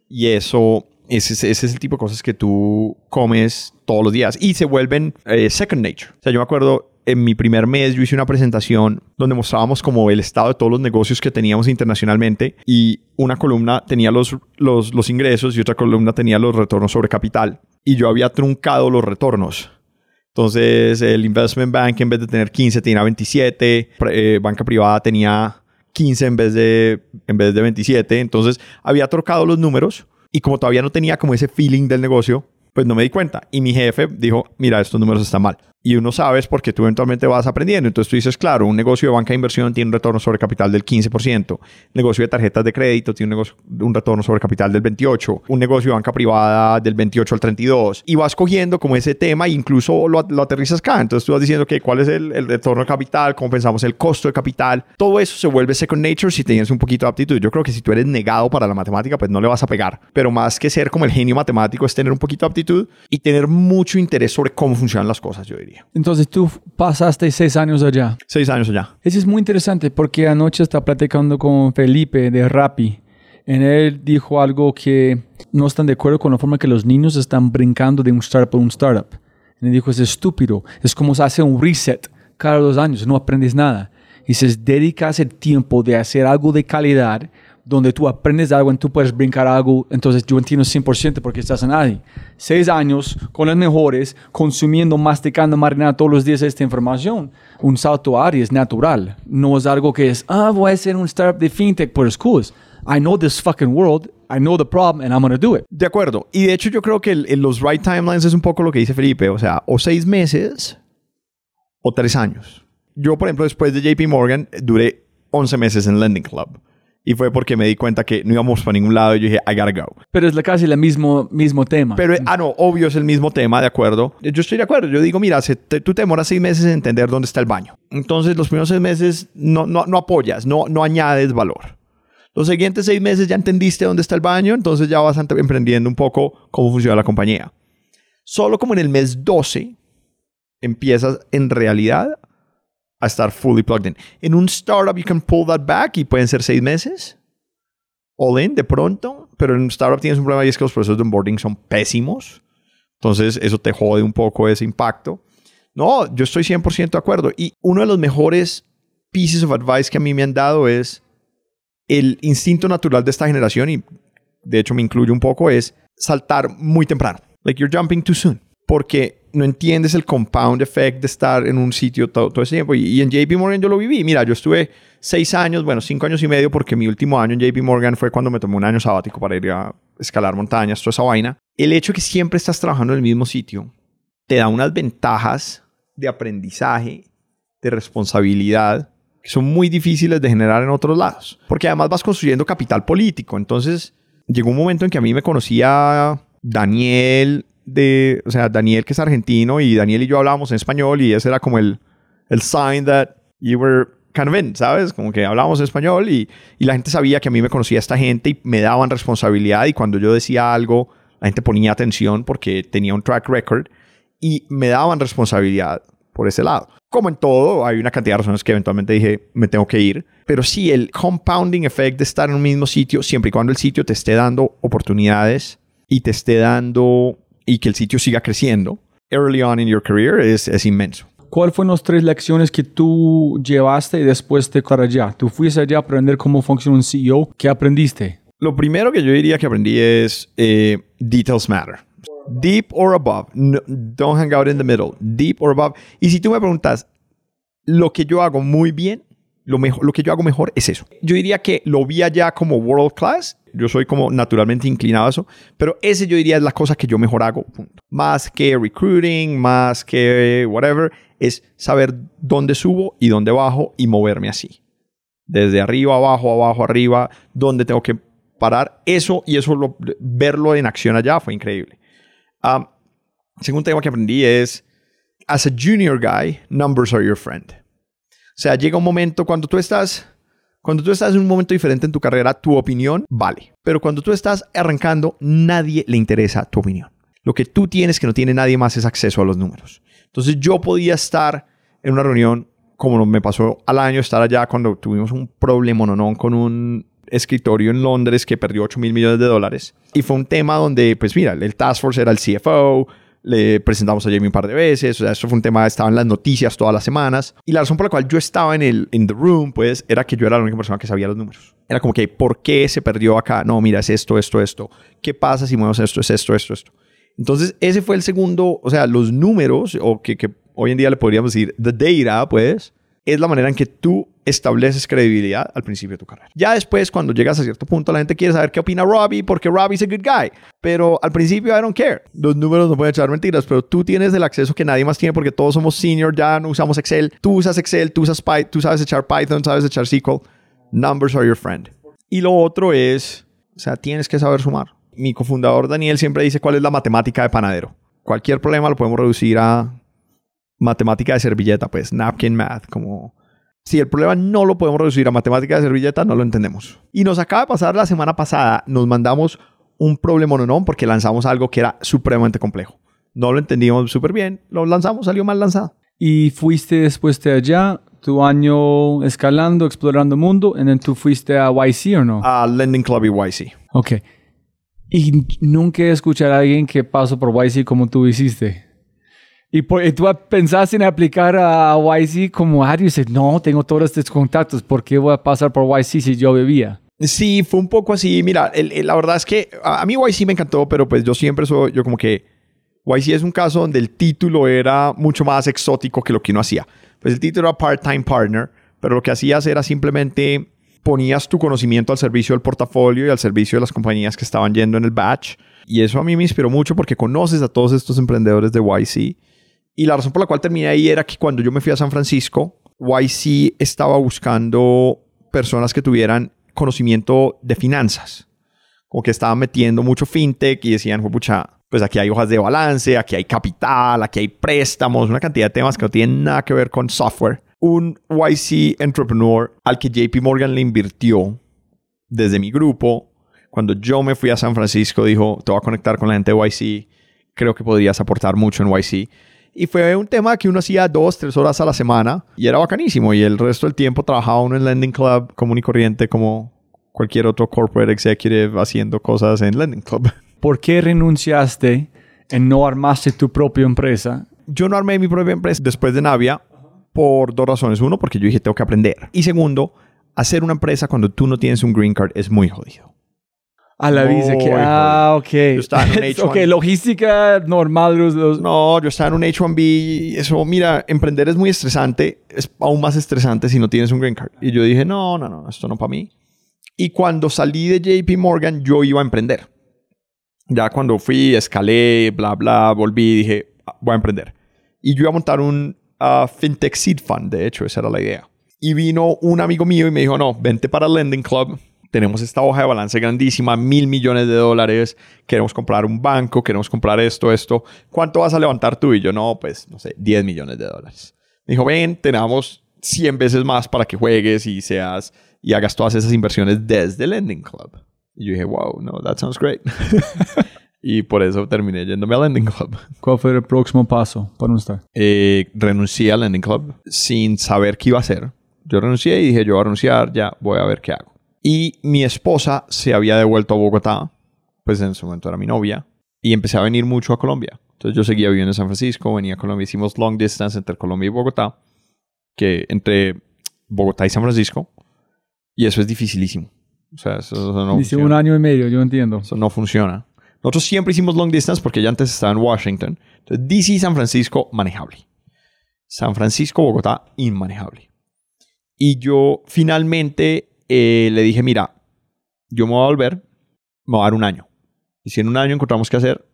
Y eso, ese, es- ese es el tipo de cosas que tú comes todos los días y se vuelven eh, second nature. O sea, yo me acuerdo en mi primer mes yo hice una presentación donde mostrábamos como el estado de todos los negocios que teníamos internacionalmente y una columna tenía los, los, los ingresos y otra columna tenía los retornos sobre capital y yo había truncado los retornos. Entonces el investment bank en vez de tener 15 tenía 27, pre- eh, banca privada tenía 15 en vez de, en vez de 27. Entonces había trocado los números y como todavía no tenía como ese feeling del negocio, pues no me di cuenta. Y mi jefe dijo, mira, estos números están mal. Y uno sabes porque tú eventualmente vas aprendiendo. Entonces tú dices, claro, un negocio de banca de inversión tiene un retorno sobre capital del 15%. negocio de tarjetas de crédito tiene un, negocio- un retorno sobre capital del 28%. Un negocio de banca privada del 28 al 32%. Y vas cogiendo como ese tema e incluso lo, lo aterrizas acá. Entonces tú vas diciendo que cuál es el, el retorno de capital, cómo pensamos el costo de capital. Todo eso se vuelve second nature si tienes un poquito de aptitud. Yo creo que si tú eres negado para la matemática, pues no le vas a pegar. Pero más que ser como el genio matemático es tener un poquito de aptitud y tener mucho interés sobre cómo funcionan las cosas, yo diría. Entonces tú pasaste seis años allá. Seis años allá. Eso es muy interesante porque anoche estaba platicando con Felipe de Rappi. En él dijo algo que no están de acuerdo con la forma que los niños están brincando de un startup a un startup. Y dijo, es estúpido. Es como se hace un reset cada dos años. No aprendes nada. Y dices, dedicas el tiempo de hacer algo de calidad donde tú aprendes algo y tú puedes brincar algo. Entonces yo entiendo 100% porque estás en ahí. Seis años con los mejores, consumiendo, masticando, marinando todos los días esta información. Un salto a área es natural. No es algo que es, ah, voy a hacer un startup de fintech por schools. I know this fucking world, I know the problem, and I'm to do it. De acuerdo. Y de hecho yo creo que el- los right timelines es un poco lo que dice Felipe. O sea, o seis meses o tres años. Yo, por ejemplo, después de JP Morgan, duré 11 meses en Lending Club. Y fue porque me di cuenta que no íbamos para ningún lado y yo dije, I gotta go. Pero es la- casi el mismo, mismo tema. Pero, ah, no, obvio es el mismo tema, de acuerdo. Yo estoy de acuerdo. Yo digo, mira, se te- tú te demoras seis meses en entender dónde está el baño. Entonces, los primeros seis meses no, no, no apoyas, no, no añades valor. Los siguientes seis meses ya entendiste dónde está el baño, entonces ya vas emprendiendo un poco cómo funciona la compañía. Solo como en el mes 12 empiezas en realidad a estar fully plugged in. En un startup you can pull that back y pueden ser seis meses all in de pronto, pero en un startup tienes un problema y es que los procesos de onboarding son pésimos. Entonces eso te jode un poco ese impacto. No, yo estoy 100% de acuerdo. Y uno de los mejores pieces of advice que a mí me han dado es el instinto natural de esta generación y de hecho me incluye un poco es saltar muy temprano. Like you're jumping too soon. Porque no entiendes el compound effect de estar en un sitio todo, todo ese tiempo. Y, y en JP Morgan yo lo viví. Mira, yo estuve seis años, bueno, cinco años y medio, porque mi último año en JP Morgan fue cuando me tomé un año sabático para ir a escalar montañas, toda esa vaina. El hecho de que siempre estás trabajando en el mismo sitio te da unas ventajas de aprendizaje, de responsabilidad, que son muy difíciles de generar en otros lados. Porque además vas construyendo capital político. Entonces, llegó un momento en que a mí me conocía Daniel, de, o sea, Daniel que es argentino y Daniel y yo hablábamos en español y ese era como el, el sign that you were in, ¿sabes? Como que hablábamos español y, y la gente sabía que a mí me conocía esta gente y me daban responsabilidad y cuando yo decía algo, la gente ponía atención porque tenía un track record y me daban responsabilidad por ese lado. Como en todo, hay una cantidad de razones que eventualmente dije, me tengo que ir. Pero sí, el compounding effect de estar en un mismo sitio, siempre y cuando el sitio te esté dando oportunidades y te esté dando y que el sitio siga creciendo, early on in your career es, es inmenso. ¿Cuál fueron las tres lecciones que tú llevaste y después te para allá? Tú fuiste allá a aprender cómo funciona un CEO. ¿Qué aprendiste? Lo primero que yo diría que aprendí es eh, details matter. Deep or above. No- don't hang out in the middle. Deep or above. Y si tú me preguntas, lo que yo hago muy bien, lo, mejor, que yo hago mejor es eso. Yo diría que lo vi allá como world class. Yo soy como naturalmente inclinado a eso. Pero ese yo diría es la cosa que yo mejor hago. punto. Más que recruiting, más que whatever, es saber dónde subo y dónde bajo y moverme así desde arriba, abajo, abajo, arriba, dónde tengo que parar. Eso y eso, lo- verlo en acción allá fue increíble. Um, segundo tema que aprendí es, as a junior guy, numbers are your friend. Sea, llega un momento cuando tú estás, cuando tú estás en un momento diferente en tu carrera, tu opinión vale. Pero cuando tú estás arrancando, nadie le interesa tu opinión. Lo que tú tienes que no tiene nadie más es acceso a los números. Entonces yo podía estar en una reunión, como me pasó al año, estar allá cuando tuvimos un problema no con un escritorio en Londres que perdió 8 mil millones de dólares. Y fue un tema donde, pues mira, el Task Force era el CFO, le presentamos a Jamie un par de veces, o sea, eso fue un tema, estaba en las noticias todas las semanas. Y la razón por la cual yo estaba en el in the room, pues, era que yo era la única persona que sabía los números. Era como que, ¿por qué se perdió acá? No, mira, es esto, esto, esto. ¿Qué pasa si movemos esto, es esto, esto, esto? Entonces, ese fue el segundo, o sea, los números, o que, que hoy en día le podríamos decir the data, pues, es la manera en que tú estableces credibilidad al principio de tu carrera. Ya después, cuando llegas a cierto punto, la gente quiere saber qué opina Robbie, porque Robbie es a good guy. Pero al principio, I don't care. Los números no pueden echar mentiras, pero tú tienes el acceso que nadie más tiene porque todos somos senior, ya no usamos Excel. Tú usas Excel, tú usas Python, tú sabes echar Python, sabes echar SQL. Numbers are your friend. Y lo otro es, o sea, tienes que saber sumar. Mi cofundador Daniel siempre dice cuál es la matemática de panadero. Cualquier problema lo podemos reducir a matemática de servilleta, pues napkin math, como si el problema no lo podemos reducir a matemática de servilleta, no lo entendemos. Y nos acaba de pasar la semana pasada, nos mandamos un problema no, porque lanzamos algo que era supremamente complejo. No lo entendíamos súper bien, lo lanzamos, salió mal lanzado. Y fuiste después de allá, tu año escalando, explorando el mundo, y then tú fuiste a YC o no? A Lending Club y YC. Ok. Y nunca escuchar a alguien que pasó por YC como tú hiciste. Y, por- y tú pensaste en aplicar a YC como Ari y dices, no, tengo todos estos contactos, ¿por qué voy a pasar por YC si yo vivía? Sí, fue un poco así. Mira, el- el- la verdad es que a, a mí YC me encantó, pero pues yo siempre soy, yo como que YC es un caso donde el título era mucho más exótico que lo que uno hacía. Pues el título era Part-Time Partner, pero lo que hacías era simplemente ponías tu conocimiento al servicio del portafolio y al servicio de las compañías que estaban yendo en el batch. Y eso a mí me inspiró mucho porque conoces a todos estos emprendedores de YC. Y la razón por la cual terminé ahí era que cuando yo me fui a San Francisco, YC estaba buscando personas que tuvieran conocimiento de finanzas. Como que estaban metiendo mucho fintech y decían, pucha, pues aquí hay hojas de balance, aquí hay capital, aquí hay préstamos, una cantidad de temas que no tienen nada que ver con software. Un YC entrepreneur al que JP Morgan le invirtió desde mi grupo, cuando yo me fui a San Francisco, dijo, te voy a conectar con la gente de YC, creo que podrías aportar mucho en YC. Y fue un tema que uno hacía dos, tres horas a la semana y era bacanísimo. Y el resto del tiempo trabajaba uno en Lending Club común y corriente como cualquier otro corporate executive haciendo cosas en Lending Club. ¿Por qué renunciaste en no armaste tu propia empresa? Yo no armé mi propia empresa después de Navia por dos razones. Uno, porque yo dije tengo que aprender. Y segundo, hacer una empresa cuando tú no tienes un green card es muy jodido. A la visa que... Ah, ok. estaba en un H1. ok, logística normal. Los, los- No, yo estaba en un H1B y eso, mira, emprender es muy estresante, es aún más estresante si no tienes un green card. Y yo dije, no, no, no, esto no para mí. Y cuando salí de JP Morgan, yo iba a emprender. Ya cuando fui, escalé, bla, bla, volví, dije, "Ah, voy a emprender. Y yo iba a montar un ah, FinTech Seed Fund, de hecho, esa era la idea. Y vino un amigo mío y me dijo, no, vente para Lending Club. Tenemos esta hoja de balance grandísima, mil millones de dólares. Queremos comprar un banco, queremos comprar esto, esto. ¿Cuánto vas a levantar tú? Y yo, no, pues, no sé, 10 millones de dólares. Me dijo, ven, tenemos 100 veces más para que juegues y seas y hagas todas esas inversiones desde Lending Club. Y yo dije, wow, no, that sounds great. y por eso terminé yéndome a Lending Club. ¿Cuál fue el próximo paso para usted? Eh, renuncié a Lending Club sin saber qué iba a hacer. Yo renuncié y dije, yo voy a renunciar, ya voy a ver qué hago. Y mi esposa se había devuelto a Bogotá, pues en su momento era mi novia, y empecé a venir mucho a Colombia. Entonces yo seguía viviendo en San Francisco, venía a Colombia, hicimos long distance entre Colombia y Bogotá, que entre Bogotá y San Francisco, y eso es dificilísimo. O sea, eso, eso no funciona. un año y medio, yo entiendo. Eso no funciona. Nosotros siempre hicimos long distance porque ya antes estaba en Washington. Entonces, DC, San Francisco, manejable. San Francisco, Bogotá, inmanejable. Y yo finalmente eh, le dije, mira, yo me voy a volver, me voy a dar un año. Y si en un año encontramos qué hacer,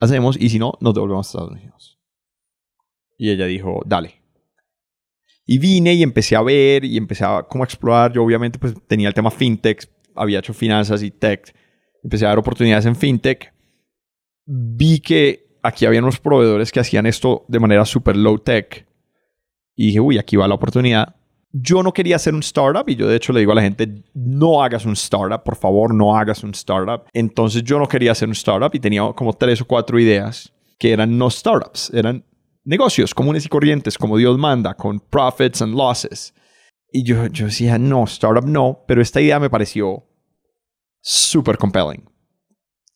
hacemos. Y si no, nos devolvemos a Estados Unidos. Y ella dijo, dale. Y vine y empecé a ver y empecé a como explorar. Yo obviamente pues tenía el tema fintech, había hecho finanzas y tech. Empecé a dar oportunidades en fintech. Vi que aquí había unos proveedores que hacían esto de manera super low tech. Y dije, uy, aquí va la oportunidad. Yo no quería hacer un startup y yo de hecho le digo a la gente, no hagas un startup, por favor, no hagas un startup. Entonces yo no quería hacer un startup y tenía como tres o cuatro ideas que eran no startups, eran negocios comunes y corrientes, como Dios manda, con profits and losses. Y yo, yo decía, no, startup no, pero esta idea me pareció súper compelling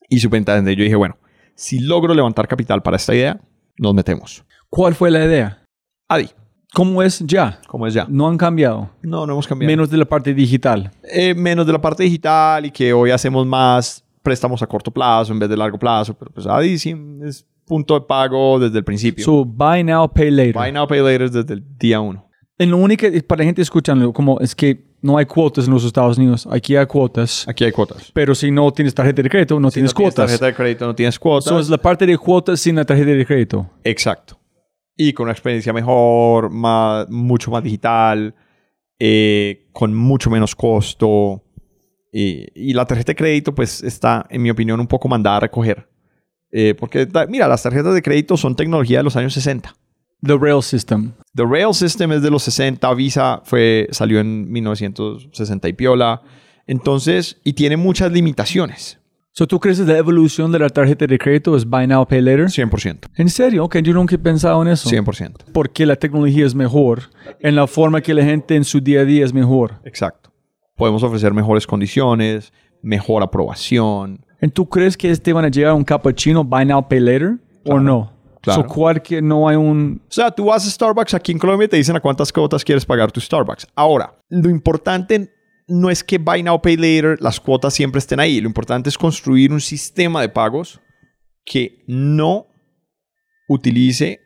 y súper interesante. Yo dije, bueno, si logro levantar capital para esta idea, nos metemos. ¿Cuál fue la idea? Adi, ¿Cómo es ya? ¿cómo es ya? No han cambiado. No, no hemos cambiado. Menos de la parte digital. Eh, menos de la parte digital y que hoy hacemos más préstamos a corto plazo en vez de largo plazo. Pero pues Adi sí es punto de pago desde el principio. So, buy now, pay later. Buy now, pay later desde el día uno. En lo único, para la gente escuchando, como es que no hay cuotas en los Estados Unidos. Aquí hay cuotas. Aquí hay cuotas. Pero si no tienes tarjeta de crédito, no Si tienes no tienes cuotas. tarjeta de crédito, no tienes cuotas. So, es la parte de cuotas sin la tarjeta de crédito. Exacto. Y con una experiencia mejor, más, mucho más digital, eh, con mucho menos costo. Y, y la tarjeta de crédito, pues, está, en mi opinión, un poco mandada a recoger. Eh, porque, mira, las tarjetas de crédito son tecnología de los años 60. The rail system. The Rail System es de los 60, Visa fue, salió en 1960 y piola. Entonces, y tiene muchas limitaciones. So, ¿Tú crees que la evolución de la tarjeta de crédito es buy now, pay later? 100%. ¿En serio? Ok, yo nunca he pensado en eso. 100%. Porque la tecnología es mejor. En la forma que la gente en su día a día es mejor. Exacto. Podemos ofrecer mejores condiciones, mejor aprobación. ¿Y tú crees que este van a llegar a un cappuccino buy now, pay later? ¿O Claro, no? claro. So, ¿cuál que no hay un... O sea, tú vas a Starbucks aquí en Colombia y te dicen a cuántas cuotas quieres pagar tu Starbucks. Ahora, lo importante no es que Buy Now, Pay Later, las cuotas siempre estén ahí. Lo importante es construir un sistema de pagos que no utilice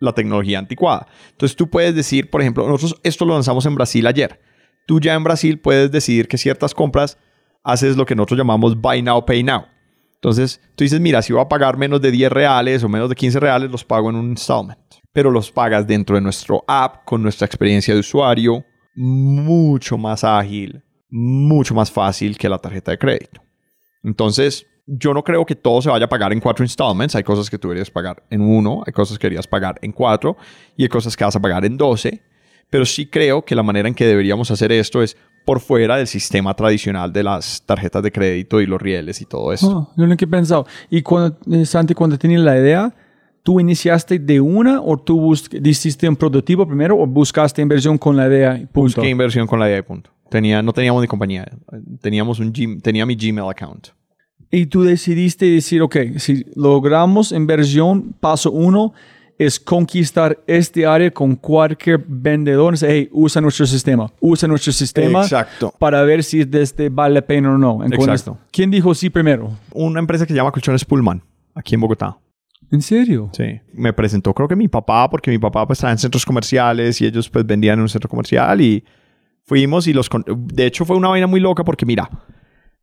la tecnología anticuada. Entonces tú puedes decir, por ejemplo, nosotros esto lo lanzamos en Brasil ayer. Tú ya en Brasil puedes decidir que ciertas compras haces lo que nosotros llamamos Buy Now, Pay Now. Entonces tú dices, mira, si voy a pagar menos de 10 reales o menos de 15 reales, los pago en un installment. Pero los pagas dentro de nuestro app con nuestra experiencia de usuario mucho más ágil, mucho más fácil que la tarjeta de crédito. Entonces, yo no creo que todo se vaya a pagar en cuatro installments. Hay cosas que tú deberías pagar en uno, hay cosas que deberías pagar en cuatro y hay cosas que vas a pagar en doce. Pero sí creo que la manera en que deberíamos hacer esto es por fuera del sistema tradicional de las tarjetas de crédito y los rieles y todo eso. Oh, yo lo que he pensado. Y eh, Santi, cuando tenías la idea, ¿tú iniciaste de una o tú hiciste un prototipo primero o buscaste inversión con la idea? y Punto. Busqué inversión con la idea y punto. Tenía, no teníamos ni compañía. Teníamos un tenía mi Gmail account. Y tú decidiste decir, ok, si logramos inversión, paso uno es conquistar este área con cualquier vendedor. Dice, hey, usa nuestro sistema, usa nuestro sistema Exacto. para ver si desde vale la pena o no. Exacto. ¿Quién dijo sí primero? Una empresa que se llama Colchones Pullman, aquí en Bogotá. ¿En serio? Sí. Me presentó creo que mi papá, porque mi papá pues estaba en centros comerciales y ellos pues vendían en un centro comercial y fuimos y los... con- De hecho fue una vaina muy loca porque mira,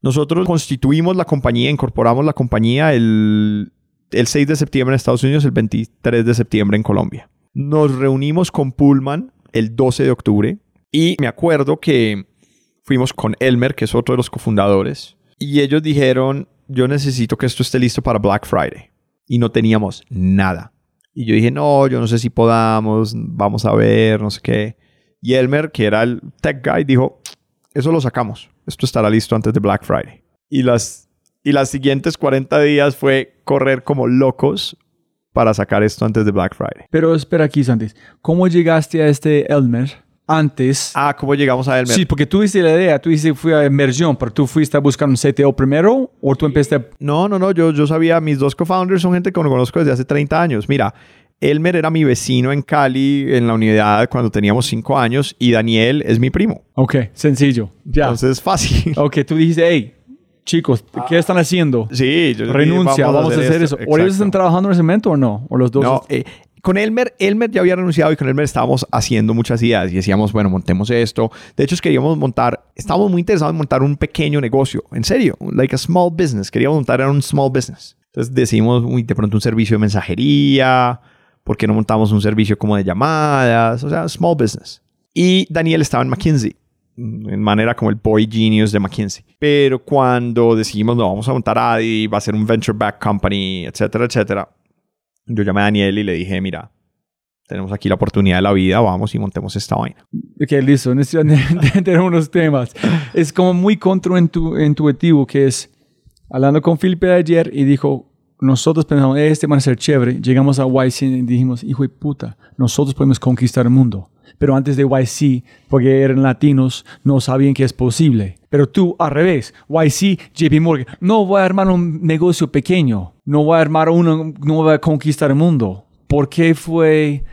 nosotros constituimos la compañía, incorporamos la compañía el, el 6 de septiembre en Estados Unidos, el 23 de septiembre en Colombia. Nos reunimos con Pullman el 12 de octubre y me acuerdo que fuimos con Elmer, que es otro de los cofundadores, y ellos dijeron, yo necesito que esto esté listo para Black Friday. Y no teníamos nada. Y yo dije, no, yo no sé si podamos, vamos a ver, no sé qué. Y Elmer, que era el tech guy, dijo, eso lo sacamos. Esto estará listo antes de Black Friday. Y las, y las siguientes 40 días fue correr como locos para sacar esto antes de Black Friday. Pero espera aquí, Santi. ¿Cómo llegaste a este Elmer antes? Ah, ¿cómo llegamos a Elmer? Sí, porque tú hiciste la idea, tú dices fui a inversión, pero tú fuiste a buscar un CTO primero o tú empezaste a... No, no, no, yo, yo sabía, mis dos co-founders son gente que conozco desde hace 30 años. Mira, Elmer era mi vecino en Cali en la unidad cuando teníamos 5 años y Daniel es mi primo. Ok, sencillo, ya. Entonces, fácil. ok, tú dijiste, hey, chicos, ¿qué están haciendo? Sí, yo Renuncia, vamos, a hacer, esto. eso. ¿O ellos están Exacto. trabajando en ese momento o no? ¿O los dos? No, eh, con Elmer, Elmer ya había renunciado y con Elmer estábamos haciendo muchas ideas y decíamos, bueno, montemos esto. De hecho, queríamos montar, estábamos muy interesados en montar un pequeño negocio, en serio, like a small business. Queríamos montar un small business. Entonces decimos, uy, de pronto un servicio de mensajería, ¿por qué no montamos un servicio como de llamadas? O sea, small business. Y Daniel estaba en McKinsey, en manera como el boy genius de McKinsey. Pero cuando decidimos, no, vamos a montar Adi, va a ser un venture back company, etcétera, etcétera, yo llamé a Daniel y le dije, mira, tenemos aquí la oportunidad de la vida, vamos y montemos esta vaina. Ok, listo. Necesito tener unos temas. Es como muy contraintuitivo que es, hablando con Felipe ayer y dijo, nosotros pensamos, este van a ser chévere. Llegamos a YC y dijimos, hijo de puta, nosotros podemos conquistar el mundo. Pero antes de YC, porque eran latinos, no sabían que es posible. Pero tú, al revés, YC, JP Morgan, no voy a armar un negocio pequeño, no voy a armar uno, no voy a conquistar el mundo. ¿Por qué fue,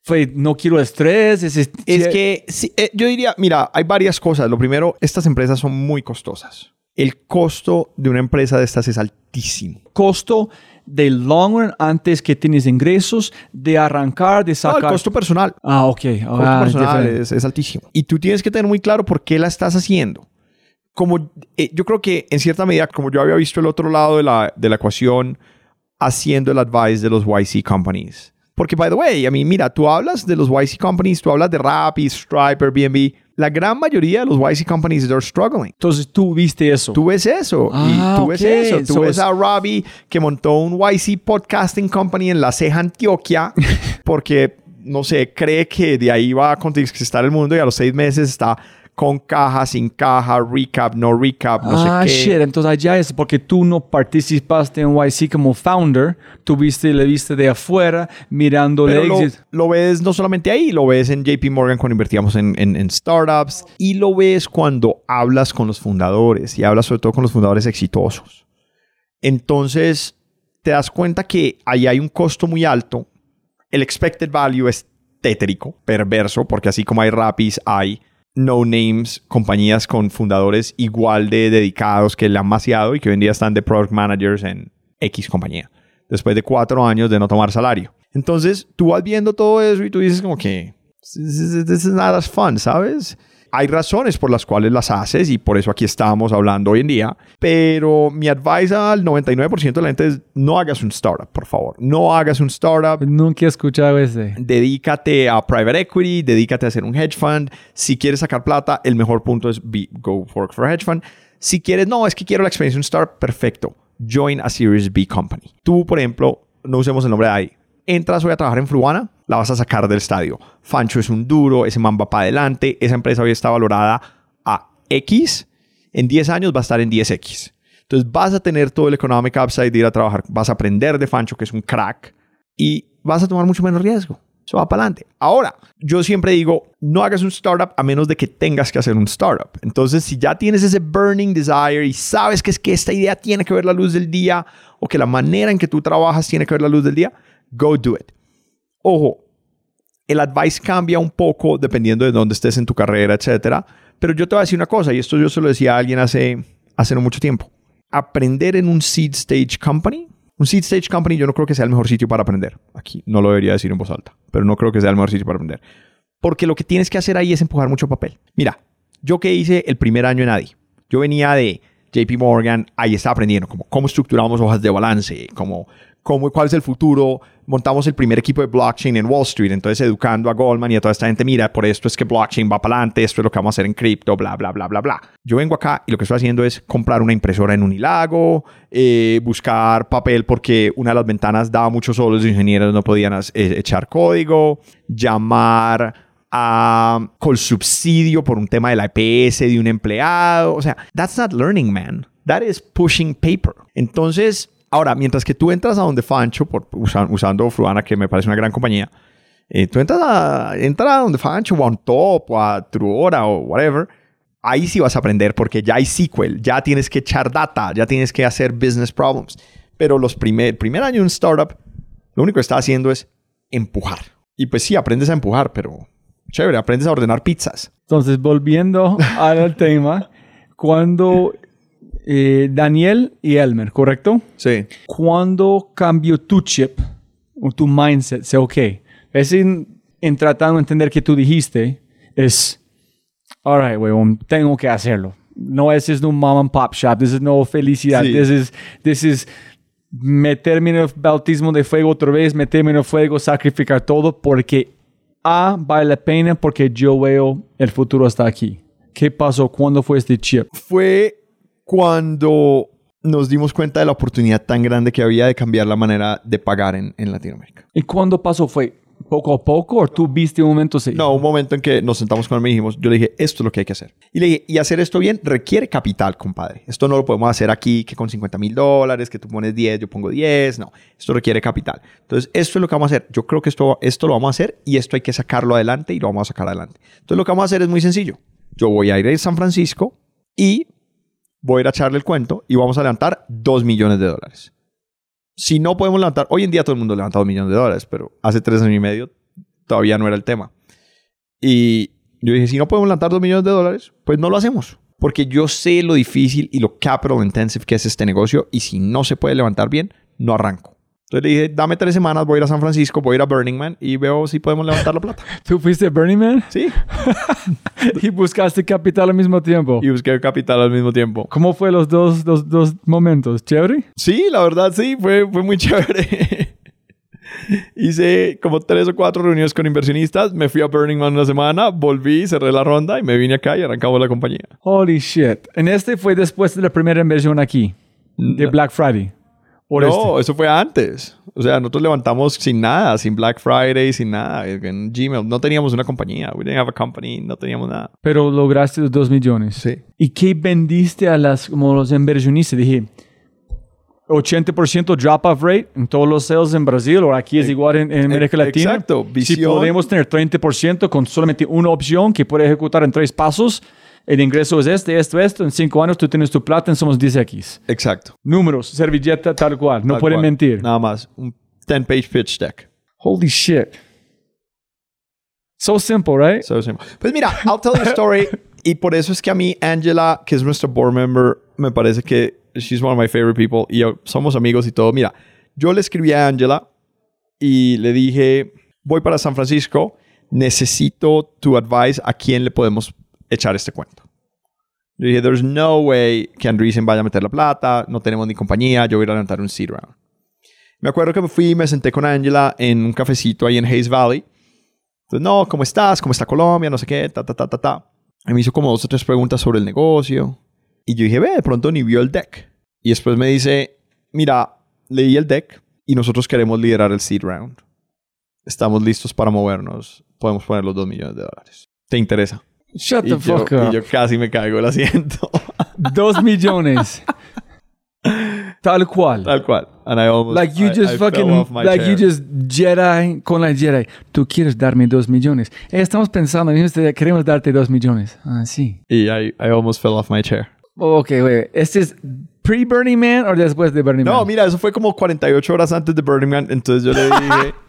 fue no quiero estrés? Es, Es que sí, eh, yo diría, mira, hay varias cosas. Lo primero, estas empresas son muy costosas. El costo de una empresa de estas es altísimo. costo de long run antes que tienes ingresos, de arrancar, de No, sacar. el costo personal. Ah, ok. Costo Ah, es personal es, es altísimo. Y tú tienes que tener muy claro por qué la estás haciendo. Como eh, yo creo que en cierta medida, como yo había visto el otro lado de la, de la ecuación, haciendo el advice de los YC companies. Porque, by the way, a mí, mira, tú hablas de los YC companies, tú hablas de Rappi, Stripe, Airbnb. La gran mayoría de los YC companies are struggling. Entonces tú viste eso. Tú ves eso. Ah, y tú ves ok. eso. Tú So ves es- a Robbie que montó un YC podcasting company en La Ceja, Antioquia, porque, no sé, cree que de ahí va a conquistar el mundo y a los seis meses está con caja, sin caja, recap, no recap, no ah, sé qué. shit. Entonces allá es porque tú no participaste en YC como founder. Tú viste, le viste de afuera, mirando el Pero lo, lo ves no solamente ahí, lo ves en JP Morgan cuando invertíamos en, en- en startups y lo ves cuando hablas con los fundadores y hablas sobre todo con los fundadores exitosos. Entonces, te das cuenta que ahí hay un costo muy alto. El expected value es tétrico, perverso, porque así como hay Rapis, hay no names, compañías con fundadores igual de dedicados que le han y que hoy en día están de product managers en X compañía, después de cuatro años de no tomar salario. Entonces, tú vas viendo todo eso y tú dices como que, this is not as fun, ¿sabes? Hay razones por las cuales las haces y por eso aquí estamos hablando hoy en día. Pero mi advice al 99% de la gente es no hagas un startup, por favor. No hagas un startup. Nunca he escuchado ese. Dedícate a private equity, dedícate a hacer un hedge fund. Si quieres sacar plata, el mejor punto es be, go work for a hedge fund. Si quieres, no, es que quiero la experiencia de un startup, perfecto. Join a Series B company. Tú, por ejemplo, no usemos el nombre de ahí. Entras hoy a trabajar en Fruana, la vas a sacar del estadio. Fancho es un duro, ese man va para adelante, esa empresa hoy está valorada a X, en 10 años va a estar en 10X. Entonces vas a tener todo el economic upside de ir a trabajar, vas a aprender de Fancho, que es un crack, y vas a tomar mucho menos riesgo. Eso va para adelante. Ahora, yo siempre digo, no hagas un startup a menos de que tengas que hacer un startup. Entonces, si ya tienes ese burning desire y sabes que es que esta idea tiene que ver la luz del día o que la manera en que tú trabajas tiene que ver la luz del día, go do it. Ojo, el advice cambia un poco dependiendo de dónde estés en tu carrera, etcétera. Pero yo te voy a decir una cosa, y esto yo se lo decía a alguien hace, hace no mucho tiempo. Aprender en un seed stage company, un seed stage company yo no creo que sea el mejor sitio para aprender. Aquí no lo debería decir en voz alta, pero no creo que sea el mejor sitio para aprender. Porque lo que tienes que hacer ahí es empujar mucho papel. Mira, yo que hice el primer año en ADI, yo venía de JP Morgan, ahí estaba aprendiendo como cómo estructuramos hojas de balance, cómo cómo, cuál es el futuro. Montamos el primer equipo de blockchain en Wall Street, entonces educando a Goldman y a toda esta gente, mira, por esto es que blockchain va para adelante, esto es lo que vamos a hacer en cripto, bla, bla, bla, bla, bla. Yo vengo acá y lo que estoy haciendo es comprar una impresora en Unilago, eh, buscar papel porque una de las ventanas daba mucho sol, los ingenieros no podían eh, echar código, llamar a, con subsidio por un tema de la EPS de un empleado. O sea, that's not learning, man. That is pushing paper. Entonces, Ahora, mientras que tú entras a donde Fancho, por, usando Fruana, que me parece una gran compañía, eh, tú entras a, entras a donde Fancho o a Top o a Truora o whatever, ahí sí vas a aprender porque ya hay SQL, ya tienes que echar data, ya tienes que hacer business problems. Pero los primer, primer año en startup, lo único que está haciendo es empujar. Y pues sí, aprendes a empujar, pero chévere, aprendes a ordenar pizzas. Entonces, volviendo al tema, cuando eh, Daniel y Elmer, ¿correcto? Sí. ¿Cuándo cambió tu chip o tu mindset? Sé, ok, es en, tratando de entender que tú dijiste, es, alright, weón, tengo que hacerlo. No es, es un mom and pop shop, this is no felicidad, this is, this is meterme en el bautismo de fuego otra vez, meterme en el fuego, sacrificar todo porque A, vale la pena porque yo veo el futuro hasta aquí. ¿Qué pasó? ¿Cuándo fue este chip? Fue cuando nos dimos cuenta de la oportunidad tan grande que había de cambiar la manera de pagar en, Latinoamérica. ¿Y cuándo pasó? ¿Fue poco a poco o tú viste un momento así? No, un momento en que nos sentamos con él y dijimos, yo le dije, esto es lo que hay que hacer. Y le dije, y hacer esto bien requiere capital, compadre. Esto no lo podemos hacer aquí que con 50 mil dólares, que tú pones 10, yo pongo 10. No, esto requiere capital. Entonces, esto es lo que vamos a hacer. Yo creo que esto, esto lo vamos a hacer y esto hay que sacarlo adelante y lo vamos a sacar adelante. Entonces, lo que vamos a hacer es muy sencillo. Yo voy a ir a San Francisco y voy a echarle el cuento y vamos a levantar 2 millones de dólares. Si no podemos levantar, hoy en día todo el mundo levanta 2 millones de dólares, pero hace tres años y medio todavía no era el tema. Y yo dije, si no podemos levantar 2 millones de dólares, pues no lo hacemos. Porque yo sé lo difícil y lo capital intensive que es este negocio y si no se puede levantar bien, no arranco. Entonces le dije, dame tres semanas, voy a ir a San Francisco, voy a ir a Burning Man y veo si podemos levantar la plata. ¿Tú fuiste a Burning Man? Sí. y buscaste capital al mismo tiempo. Y busqué capital al mismo tiempo. ¿Cómo fue los dos, dos, dos momentos? ¿Chévere? Sí, la verdad sí, fue, fue muy chévere. Hice como tres o cuatro reuniones con inversionistas, me fui a Burning Man una semana, volví, cerré la ronda y me vine acá y arrancamos la compañía. Holy shit. En este fue después de la primera inversión aquí, de Black Friday no, este. eso fue antes. O sea, nosotros levantamos sin nada, sin Black Friday, sin nada. En Gmail no teníamos una compañía. We didn't have a company, no teníamos nada. Pero lograste los dos millones. Sí. ¿Y qué vendiste a las, como los inversionistas? Dije, 80% drop-off rate en todos los sales en Brasil o aquí es igual en, en América Latina. Exacto. Si podemos tener 30% con solamente una opción que puede ejecutar en tres pasos, el ingreso es este, esto, esto, en cinco años tú tienes tu plata en Somos 10X. Exacto. Números, servilleta, tal cual. No pueden mentir. Nada más. Un 10-page pitch deck. Holy shit. So simple, right? So simple. Pues mira, I'll tell you a story. y por eso es que a mí, Angela, que es nuestra board member, me parece que she's one of my favorite people. Y yo, somos amigos y todo. Mira, yo le escribí a Angela y le dije, voy para San Francisco, necesito tu advice a quién le podemos echar este cuento. Le dije, there's no way que Andreessen vaya a meter la plata, no tenemos ni compañía, yo voy a levantar un seed round. Me acuerdo que me fui y me senté con Angela en un cafecito ahí en Hayes Valley. Entonces, no, ¿cómo estás? ¿Cómo está Colombia? No sé qué, ta, ta, ta, ta, ta. Y me hizo como dos o tres preguntas sobre el negocio. Y yo dije, ve, de pronto ni vio el deck. Y después me dice, mira, leí el deck y nosotros queremos liderar el seed round. Estamos listos para movernos. Podemos poner los dos millones de dólares. ¿Te interesa? Shut Y the yo, fuck y up. yo casi me caigo el asiento. Dos millones. Tal cual. Tal cual. And I almost, Like you I- just I fell fucking, like you chair. just Jedi con la Jedi. Tú quieres darme dos millones. Eh, estamos pensando, en este, queremos darte dos millones. Ah, sí. Y I, I almost fell off my chair. Ok, güey. ¿Este es pre-Burning Man o después de Burning Man? No, mira, eso fue como 48 horas antes de Burning Man. Entonces yo le dije,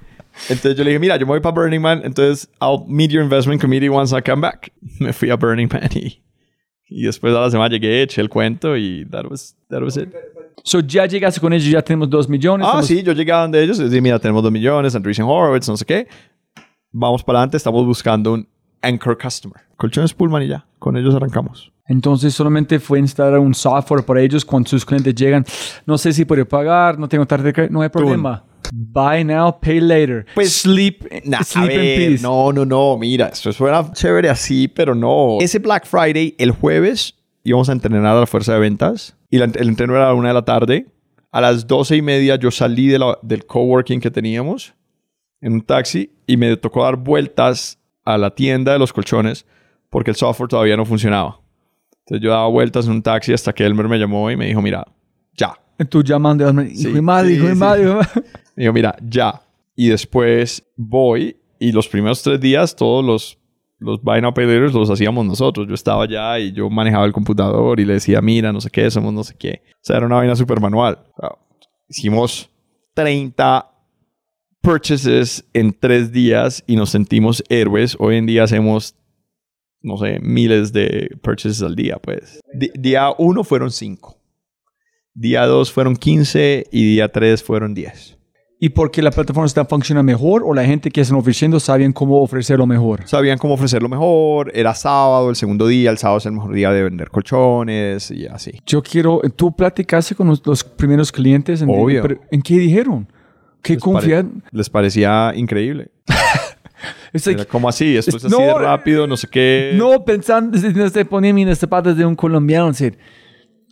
entonces yo le dije, mira, yo me voy para Burning Man. Entonces I'll meet your investment committee once I come back. Me fui a Burning Man y, y después a la semana llegué, eché el cuento y that was, that was it. So ya llegaste con ellos, ya tenemos dos millones. Ah, estamos- sí, yo llegué a donde ellos dije, mira, tenemos dos millones, Andreessen Horowitz, no sé qué. Vamos para adelante, estamos buscando un anchor customer. Colchones Pullman y ya, con ellos arrancamos. Entonces solamente fue instalar un software para ellos cuando sus clientes llegan. No sé si puede pagar, no tengo tarjeta no hay problema. Buy now, pay later. Pues, sleep, Nah, sleep in peace. No, no, no. Mira, esto suena chévere así, pero no. Ese Black Friday, el jueves, íbamos a entrenar a la fuerza de ventas. Y la- el entreno era a la una de la tarde. A las doce y media yo salí de la- del coworking que teníamos en un taxi y me tocó dar vueltas a la tienda de los colchones porque el software todavía no funcionaba. Entonces yo daba vueltas en un taxi hasta que Elmer me llamó y me dijo, mira, ya. Tú llamando, hijo Sí, de madre, sí, hijo sí. de madre. Me dijo, mira, ya. Y después voy y los primeros tres días todos los, los Buy Now Pay Laters los hacíamos nosotros. Yo estaba allá y yo manejaba el computador y le decía, mira, no sé qué, somos no sé qué. O sea, era una vaina súper manual. Hicimos 30 purchases en tres días y nos sentimos héroes. Hoy en día hacemos, no sé, miles de purchases al día, pues. Día uno fueron cinco. Día dos fueron 15 y día tres fueron 10. ¿Y porque la plataforma está funcionando mejor o la gente que están ofreciendo sabían cómo ofrecerlo mejor? Sabían cómo ofrecerlo mejor. Era sábado, el segundo día. El sábado es el mejor día de vender colchones y así. Yo quiero, tú platicaste con los, los primeros clientes. En, Obvio. pero ¿En qué dijeron? ¿Qué Les pare- confian? Les parecía increíble. Like, Era como así, esto es así de no, rápido, no sé qué. No, pensando, no se ponía en los zapatos de un colombiano. Decir,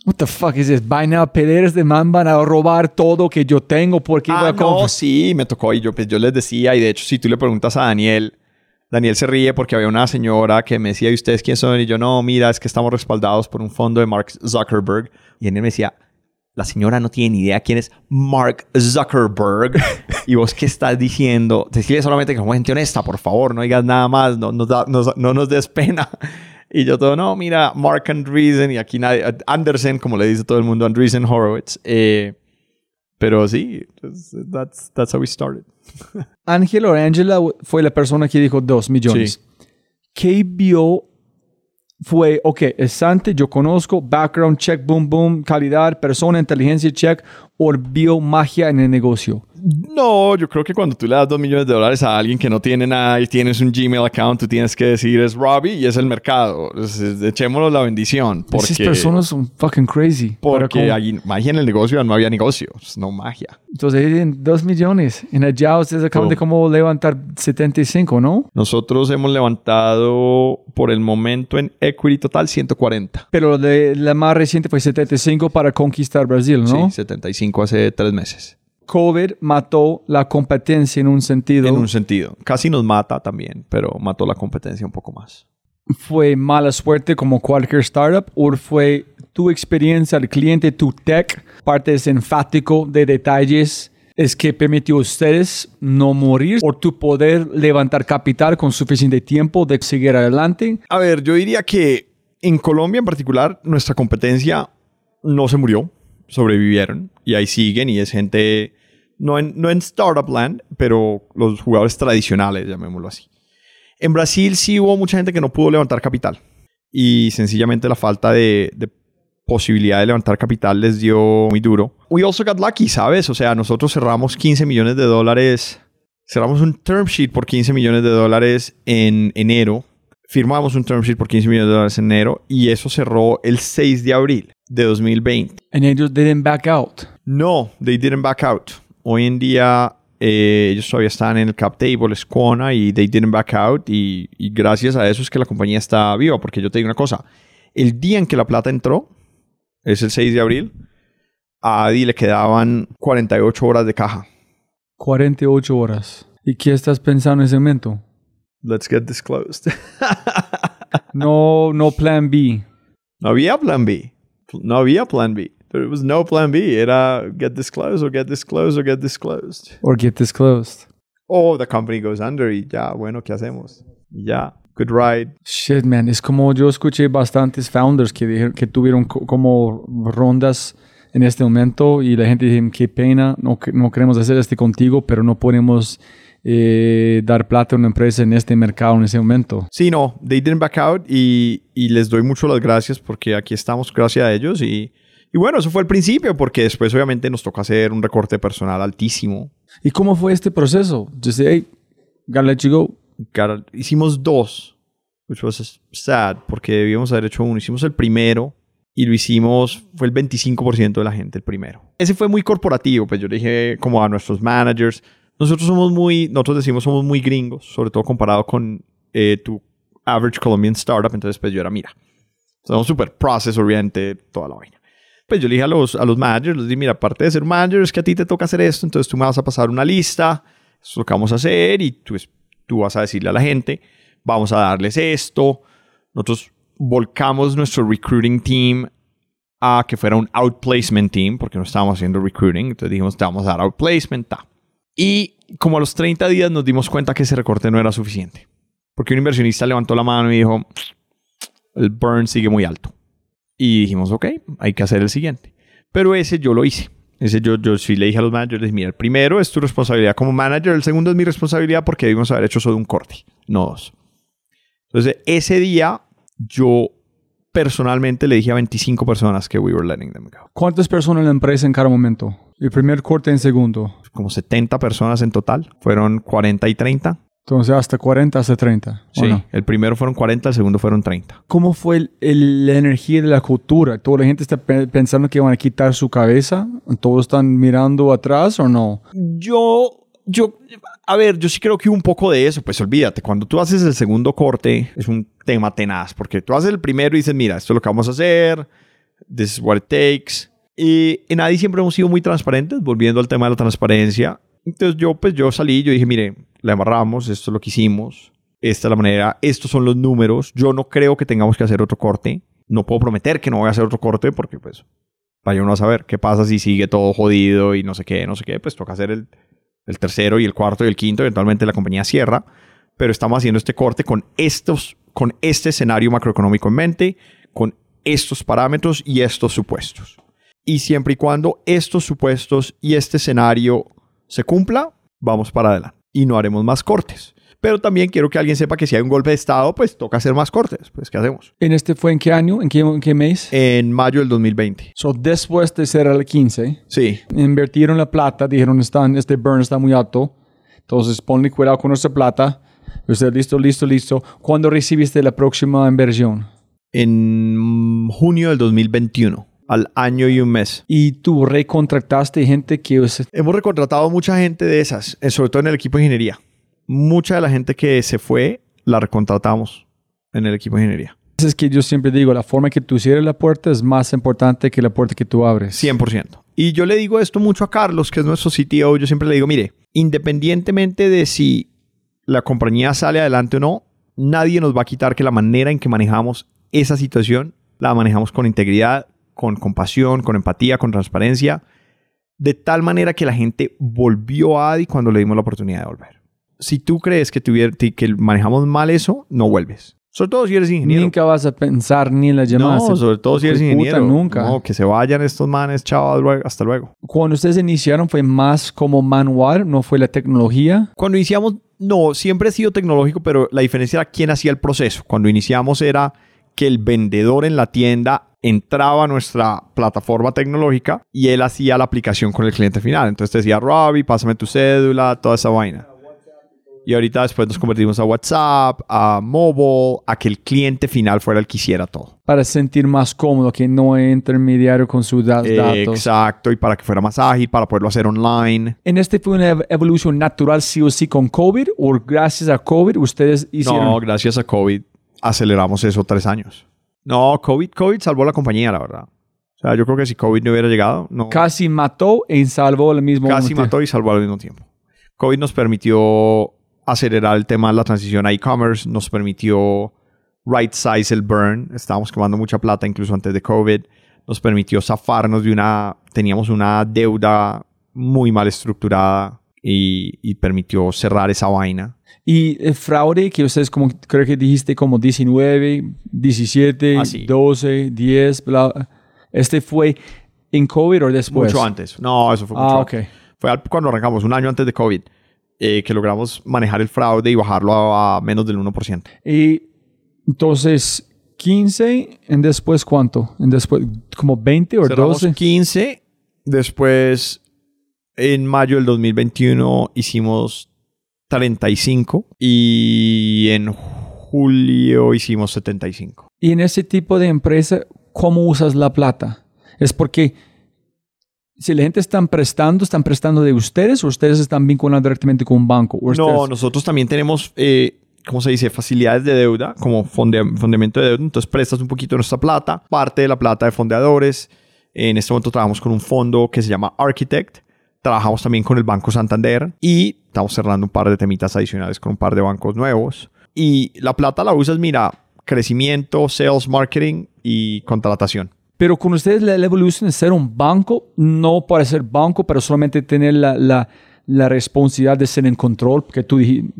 what the fuck is this? Vaina a pederes de man van a robar todo que yo tengo porque Ah, a no, sí, me tocó. Y yo, pues, yo les decía, y de hecho, si tú le preguntas a Daniel, Daniel se ríe porque había una señora que me decía, ¿y ustedes quién son? Y yo, no, mira, es que estamos respaldados por un fondo de Mark Zuckerberg. Y él me decía, la señora no tiene ni idea quién es Mark Zuckerberg. ¿Y vos qué estás diciendo? Decirle solamente que somos gente honesta, por favor, no digas nada más, no, nos da- nos- no nos des pena. Y yo todo, no, mira, Mark Andreessen, y aquí nadie, Andersen, como le dice todo el mundo, Andreessen Horowitz. Eh, pero sí, pues, that's, that's how we started. Ángel o Angela fue la persona que dijo dos millones. Sí. ¿Qué vio? Fue, ok, es Sante, yo conozco, background check, boom, boom, calidad, persona, inteligencia check, o vio magia en el negocio. No, yo creo que cuando tú le das dos millones de dólares a alguien que no tiene nada y tienes un Gmail account, tú tienes que decir es Robbie y es el mercado. Es- es- echémonos la bendición. Porque, Esas personas son fucking crazy. Porque hay magia en el negocio, no había negocio, no magia. Entonces, dicen dos millones. En allá ustedes acaban Oh. de cómo levantar 75, ¿no? Nosotros hemos levantado por el momento en equity total 140. Pero de, la más reciente fue 75 para conquistar Brasil, ¿no? Sí, 75 hace tres meses. COVID mató la competencia en un sentido. En un sentido. Casi nos mata también, pero mató la competencia un poco más. ¿Fue mala suerte como cualquier startup o fue tu experiencia al cliente, tu tech, parte es enfático de detalles, es que permitió a ustedes no morir o tu poder levantar capital con suficiente tiempo de seguir adelante? A ver, yo diría que en Colombia en particular, nuestra competencia no se murió, sobrevivieron y ahí siguen y es gente, no en, no en Startup Land, pero los jugadores tradicionales, llamémoslo así. En Brasil sí hubo mucha gente que no pudo levantar capital. Y sencillamente la falta de posibilidad de levantar capital les dio muy duro. We also got lucky, ¿sabes? O sea, nosotros cerramos 15 millones de dólares. Cerramos un term sheet por 15 millones de dólares en enero. Firmamos un term sheet por 15 millones de dólares en enero y eso cerró el 6 de abril de 2020. And ellos didn't back out. No, they didn't back out. Hoy en día eh, ellos todavía están en el cap table, es Quona y they didn't back out y, y gracias a eso es que la compañía está viva porque yo te digo una cosa, el día en que la plata entró, es el 6 de abril, a Adi le quedaban 48 horas de caja. 48 horas. ¿Y qué estás pensando en ese momento? Let's get this closed. No, no plan B. no había plan B. No había plan B. There was no plan B. Era get this closed or get this closed or get this closed. Or get this closed. O the company goes under y ya, bueno, ¿qué hacemos? Ya, good ride. Shit, man. Es como yo escuché bastantes founders que, dijeron, que tuvieron co- como rondas en este momento y la gente dice, qué pena, no, no queremos hacer este contigo, pero no podemos eh, dar plata a una empresa en este mercado en ese momento. Sí, no, they didn't back out y, y les doy mucho las gracias porque aquí estamos gracias a ellos y, y bueno, eso fue el principio porque después obviamente nos toca hacer un recorte personal altísimo. ¿Y cómo fue este proceso? Just say, hey, gotta let you go. Hicimos dos, which was sad porque debíamos haber hecho uno. Hicimos el primero y lo hicimos, fue el 25% de la gente el primero. Ese fue muy corporativo, pues yo dije como a nuestros managers, nosotros somos muy, nosotros decimos somos muy gringos, sobre todo comparado con eh, tu average Colombian startup, entonces pues yo era, mira, somos súper process oriented, toda la vaina. Pues yo le dije a los, a los managers, les dije, mira, aparte de ser manager, es que a ti te toca hacer esto, entonces tú me vas a pasar una lista, esto es lo que vamos a hacer y tú, es- tú vas a decirle a la gente, vamos a darles esto. Nosotros volcamos nuestro recruiting team a que fuera un outplacement team, porque no estábamos haciendo recruiting, entonces dijimos, te vamos a dar outplacement, ta. Y como a los 30 días nos dimos cuenta que ese recorte no era suficiente, porque un inversionista levantó la mano y dijo, el burn sigue muy alto. Y dijimos, ok, hay que hacer el siguiente. Pero ese yo lo hice. Ese yo, yo sí le dije a los managers, les dije, mira, el primero es tu responsabilidad como manager, el segundo es mi responsabilidad porque debimos haber hecho solo un corte, no dos. Entonces, ese día yo personalmente le dije a 25 personas que we were letting them go. ¿Cuántas personas en la empresa en cada momento? El primer corte en segundo. Como 70 personas en total. Fueron 40 y 30. Entonces hasta 40, hasta 30. ¿o Sí. no? El primero fueron 40, el segundo fueron 30. ¿Cómo fue el- el- la energía de la cultura? ¿Toda la gente está pe- pensando que van a quitar su cabeza? ¿Todos están mirando atrás o no? Yo, yo, a ver, yo sí creo que un poco de eso. Pues olvídate, cuando tú haces el segundo corte, es un tema tenaz, porque tú haces el primero y dices, mira, esto es lo que vamos a hacer, this is what it takes. Y en Adi siempre hemos sido muy transparentes, volviendo al tema de la transparencia. Entonces yo, pues yo salí, yo dije, mire, la amarramos, esto es lo que hicimos, esta es la manera, estos son los números. Yo no creo que tengamos que hacer otro corte. No puedo prometer que no voy a hacer otro corte porque pues vaya uno a saber qué pasa si sigue todo jodido y no sé qué, no sé qué, pues toca hacer el, el tercero y el cuarto y el quinto, eventualmente la compañía cierra, pero estamos haciendo este corte con estos, con este escenario macroeconómico en mente, con estos parámetros y estos supuestos. Y siempre y cuando estos supuestos y este escenario se cumpla, vamos para adelante y no haremos más cortes. Pero también quiero que alguien sepa que si hay un golpe de Estado, pues toca hacer más cortes. Pues, ¿qué hacemos? ¿En este fue en qué año? ¿En qué, en qué mes? En mayo del 2020. So, después de ser el 15, Sí, invirtieron la plata, dijeron, están, este burn está muy alto, entonces ponle cuidado con nuestra plata. Usted, listo, listo, listo. ¿Cuándo recibiste la próxima inversión? en junio del 2021, al año y un mes. Y tú recontractaste gente que... Hemos recontratado mucha gente de esas, eh, sobre todo en el equipo de ingeniería. Mucha de la gente que se fue, la recontratamos en el equipo de ingeniería. Es que yo siempre digo, la forma que tú cierres la puerta es más importante que la puerta que tú abres. 100%. Y yo le digo esto mucho a Carlos, que es nuestro CTO. Yo siempre le digo, mire, independientemente de si la compañía sale adelante o no, nadie nos va a quitar que la manera en que manejamos esa situación la manejamos con integridad, con compasión, con empatía, con transparencia, de tal manera que la gente volvió a Adi cuando le dimos la oportunidad de volver. Si tú crees que, que manejamos mal eso, no vuelves. Sobre todo si eres ingeniero. Nunca vas a pensar ni en la llamada. No, sobre todo si eres Puta, ingeniero. nunca. No, que se vayan estos manes, chao, hasta luego. Cuando ustedes iniciaron fue más como manual, no fue la tecnología. Cuando iniciamos, no, siempre ha sido tecnológico, pero la diferencia era quién hacía el proceso. Cuando iniciamos era que el vendedor en la tienda entraba a nuestra plataforma tecnológica y él hacía la aplicación con el cliente final. Entonces te decía, Robbie, pásame tu cédula, toda esa vaina. Y ahorita después nos convertimos a WhatsApp, a mobile, a que el cliente final fuera el que hiciera todo. Para sentir más cómodo, que no intermediario con sus da- datos. Exacto, y para que fuera más ágil, para poderlo hacer online. ¿En este fue una ev- evolución natural sí o sí con COVID? ¿O gracias a COVID ustedes hicieron? No, gracias a COVID aceleramos eso tres años. No, COVID, COVID salvó la compañía, la verdad. O sea, yo creo que si COVID no hubiera llegado, no, Casi mató e salvó al mismo casi momento. mató y salvó al mismo tiempo. COVID nos permitió acelerar el tema de la transición a e-commerce, nos permitió right size el burn, estábamos quemando mucha plata incluso antes de COVID, nos permitió zafarnos de una, teníamos una deuda muy mal estructurada y, y permitió cerrar esa vaina. Y el fraude que ustedes como creo que dijiste como 19, 17, Ah, sí. 12, 10, bla, este fue en COVID o después? Mucho antes. No, eso fue mucho Ah, antes. ok. Fue cuando arrancamos, un año antes de COVID, eh, que logramos manejar el fraude y bajarlo a, a menos del 1%. Y entonces 15, en después cuánto? En después como 20 o Cerramos 12. 15, después en mayo del 2021 hicimos 35 y en julio hicimos 75. Y en ese tipo de empresa, ¿cómo usas la plata? Es porque si la gente están prestando, ¿están prestando de ustedes o ustedes están vinculados directamente con un banco? ¿O No, ustedes- nosotros también tenemos, eh, ¿cómo se dice? Facilidades de deuda, como fonde- fundamento de deuda. Entonces prestas un poquito de nuestra plata, parte de la plata de fondeadores. En este momento trabajamos con un fondo que se llama Architect. Trabajamos también con el Banco Santander y estamos cerrando un par de temitas adicionales con un par de bancos nuevos. Y la plata la usas, mira, crecimiento, sales, marketing y contratación. Pero con ustedes la, la evolución es ser un banco, no para ser banco, pero solamente tener la, la, la responsabilidad de ser en control, porque tú dijiste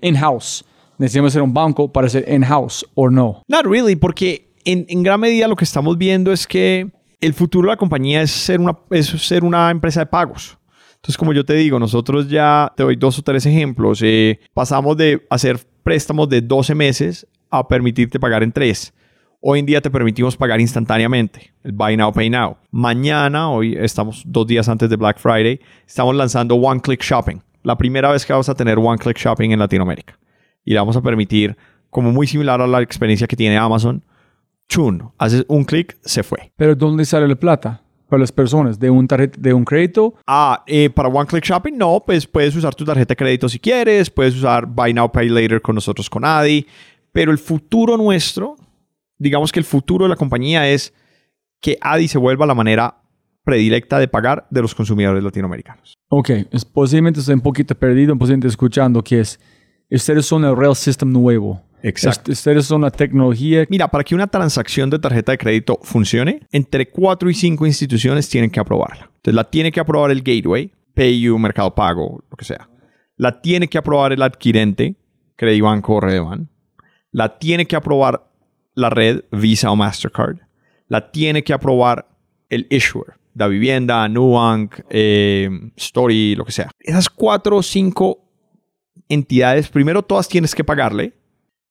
in-house. Necesitamos ser un banco para ser in-house, ¿o no? Not really, porque en, en gran medida lo que estamos viendo es que el futuro de la compañía es ser una, es ser una empresa de pagos. Entonces, como yo te digo, nosotros ya te doy dos o tres ejemplos. Eh, pasamos de hacer préstamos de 12 meses a permitirte pagar en 3. Hoy en día te permitimos pagar instantáneamente, el Buy Now, Pay Now. Mañana, hoy estamos dos días antes de Black Friday, estamos lanzando One Click Shopping. La primera vez que vamos a tener One Click Shopping en Latinoamérica. Y le vamos a permitir, como muy similar a la experiencia que tiene Amazon, chun, haces un clic, se fue. Pero ¿dónde sale la plata? Para las personas, de un, tarjet- de un crédito. Ah, eh, para One Click Shopping, no, pues puedes usar tu tarjeta de crédito si quieres, puedes usar Buy Now, Pay Later con nosotros con Adi, pero el futuro nuestro, digamos que el futuro de la compañía es que Adi se vuelva la manera predilecta de pagar de los consumidores latinoamericanos. Ok, es, posiblemente estoy un poquito perdido, posiblemente escuchando que es, ustedes son el real system nuevo. Exacto. Est- Ustedes son una tecnología. Mira, para que una transacción de tarjeta de crédito funcione, entre 4 y 5 instituciones tienen que aprobarla. Entonces la tiene que aprobar el gateway, PayU, Mercado Pago, lo que sea. La tiene que aprobar el adquirente, Credibanco o Redeban. La tiene que aprobar la red Visa o Mastercard. La tiene que aprobar el issuer, Da Vivienda, Nubank, eh, Story, lo que sea. Esas 4 o 5 entidades, primero todas tienes que pagarle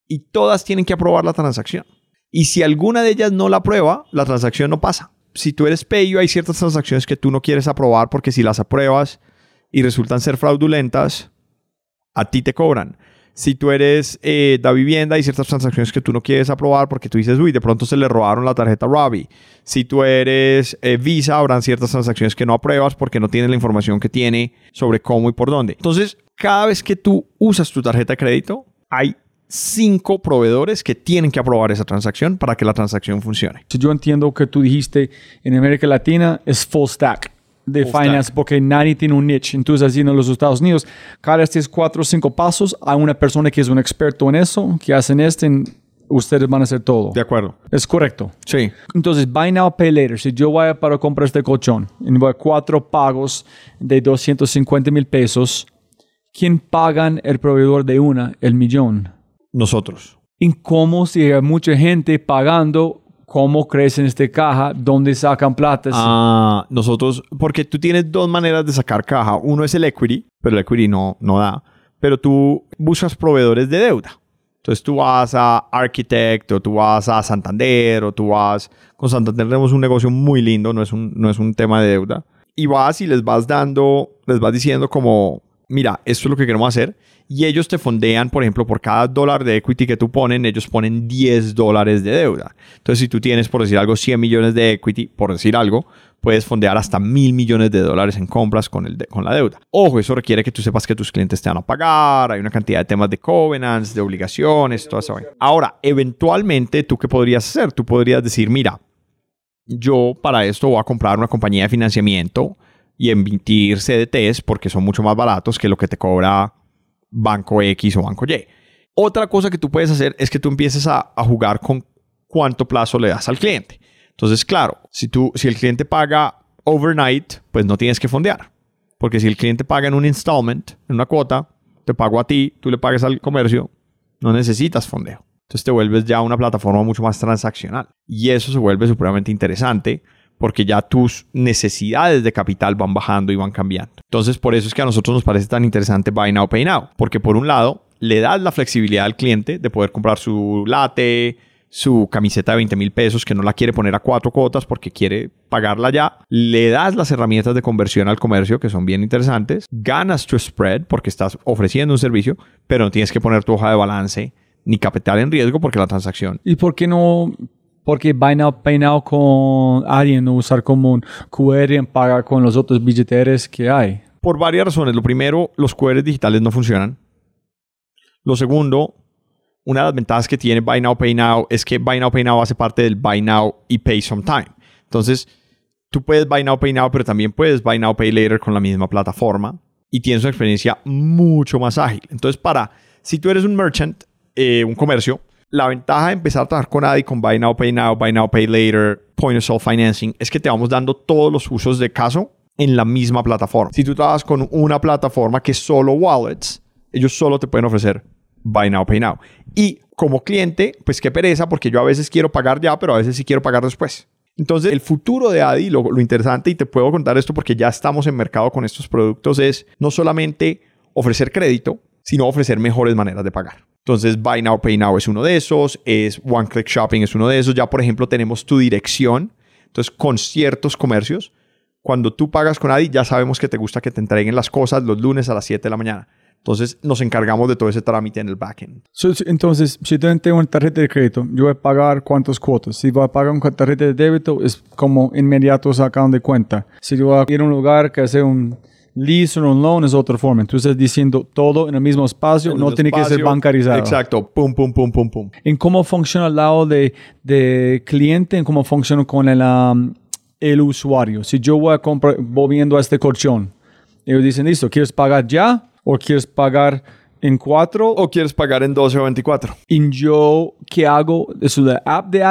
y todas tienen que aprobar la transacción. Y si alguna de ellas no la aprueba, la transacción no pasa. Si tú eres Payo, hay ciertas transacciones que tú no quieres aprobar porque si las apruebas y resultan ser fraudulentas, a ti te cobran. Si tú eres eh, Da Vivienda, hay ciertas transacciones que tú no quieres aprobar porque tú dices, uy, de pronto se le robaron la tarjeta Robbie. Si tú eres eh, Visa, habrán ciertas transacciones que no apruebas porque no tienes la información que tiene sobre cómo y por dónde. Entonces, cada vez que tú usas tu tarjeta de crédito, hay cinco proveedores que tienen que aprobar esa transacción para que la transacción funcione. Si yo entiendo que tú dijiste en América Latina es full stack de Full finance stack. porque nadie tiene un niche. Entonces, así en los Estados Unidos, cada estos cuatro o cinco pasos hay una persona que es un experto en eso, que hacen este, en- ustedes van a hacer todo. De acuerdo. Es correcto. Sí. Entonces, buy now, pay later. Si yo voy a para comprar este colchón y voy a cuatro pagos de 250 mil pesos, ¿quién pagan el proveedor de una? El millón. Nosotros. ¿En cómo si hay mucha gente pagando? ¿Cómo crecen este caja? ¿Dónde sacan plata? Ah, nosotros, porque tú tienes dos maneras de sacar caja. Uno es el equity, pero el equity no, no da. pero tú buscas proveedores de deuda. Entonces tú vas a Architect o tú vas a Santander o tú vas... Con Santander tenemos un negocio muy lindo, no es un, no es un tema de deuda. Y vas y les vas dando, les vas diciendo como, mira, esto es lo que queremos hacer. Y ellos te fondean, por ejemplo, por cada dólar de equity que tú ponen, ellos ponen 10 dólares de deuda. Entonces, si tú tienes, por decir algo, 100 millones de equity, por decir algo, puedes fondear hasta mil millones de dólares en compras con, el con la deuda. Ojo, eso requiere que tú sepas que tus clientes te van a pagar, hay una cantidad de temas de covenants, de obligaciones, todo eso. Ahora, eventualmente, ¿tú qué podrías hacer? Tú podrías decir, mira, yo para esto voy a comprar una compañía de financiamiento y emitir CDTs porque son mucho más baratos que lo que te cobra Banco X o Banco Y. Otra cosa que tú puedes hacer es que tú empieces a, jugar con cuánto plazo le das al cliente. Entonces, claro, si, tú, si el cliente paga overnight, pues no tienes que fondear. Porque si el cliente paga en un installment, en una cuota, te pago a ti, tú le pagas al comercio, no necesitas fondeo. Entonces te vuelves ya una plataforma mucho más transaccional. Y eso se vuelve supremamente interesante porque ya tus necesidades de capital van bajando y van cambiando. Entonces, por eso es que a nosotros nos parece tan interesante Buy Now, Pay Now, porque por un lado, le das la flexibilidad al cliente de poder comprar su latte, su camiseta de 20 mil pesos que no la quiere poner a cuatro cuotas porque quiere pagarla ya. Le das las herramientas de conversión al comercio que son bien interesantes. Ganas tu spread porque estás ofreciendo un servicio, pero no tienes que poner tu hoja de balance ni capital en riesgo porque la transacción. ¿Y por qué no porque Buy Now, Pay Now con alguien, no usar como un QR en pagar con los otros billeteres que hay? Por varias razones. Lo primero, los QR digitales no funcionan. Lo segundo, una de las ventajas que tiene Buy Now, Pay Now es que Buy Now, Pay Now hace parte del Buy Now y Pay Sometime. Entonces, tú puedes Buy Now, Pay Now, pero también puedes Buy Now, Pay Later con la misma plataforma y tienes una experiencia mucho más ágil. Entonces, para, si tú eres un merchant, eh, un comercio, la ventaja de empezar a trabajar con ADI, con Buy Now, Pay Now, Buy Now, Pay Later, Point of Sale Financing, es que te vamos dando todos los usos de caso en la misma plataforma. Si tú trabajas con una plataforma que es solo wallets, ellos solo te pueden ofrecer Buy Now, Pay Now. Y como cliente, pues qué pereza, porque yo a veces quiero pagar ya, pero a veces sí quiero pagar después. Entonces, el futuro de ADI, lo, lo interesante, y te puedo contar esto porque ya estamos en mercado con estos productos, es no solamente ofrecer crédito, sino ofrecer mejores maneras de pagar. Entonces, Buy Now, Pay Now es uno de esos, es One Click Shopping es uno de esos. Ya, por ejemplo, tenemos tu dirección. Entonces, con ciertos comercios, cuando tú pagas con Adi, ya sabemos que te gusta que te entreguen las cosas los lunes a las 7 de la mañana. Entonces, nos encargamos de todo ese trámite en el backend. entonces, si tengo una tarjeta de crédito, yo voy a pagar cuántas cuotas. Si voy a pagar una tarjeta de débito, es como inmediato sacando de cuenta. Si yo voy a ir a un lugar que hace un Lease o un loan es otra forma. Entonces, diciendo todo en el mismo espacio, no tiene que ser bancarizado. Exacto. Pum, pum, pum, pum, pum. En cómo funciona el lado de, de cliente, en cómo funciona con el, um, el usuario. Si yo voy a comprar, voy viendo a este colchón, ellos dicen, listo, ¿quieres pagar ya o quieres pagar en cuatro? O quieres pagar en 12 o 24. Y yo, ¿qué hago? ¿Es la app de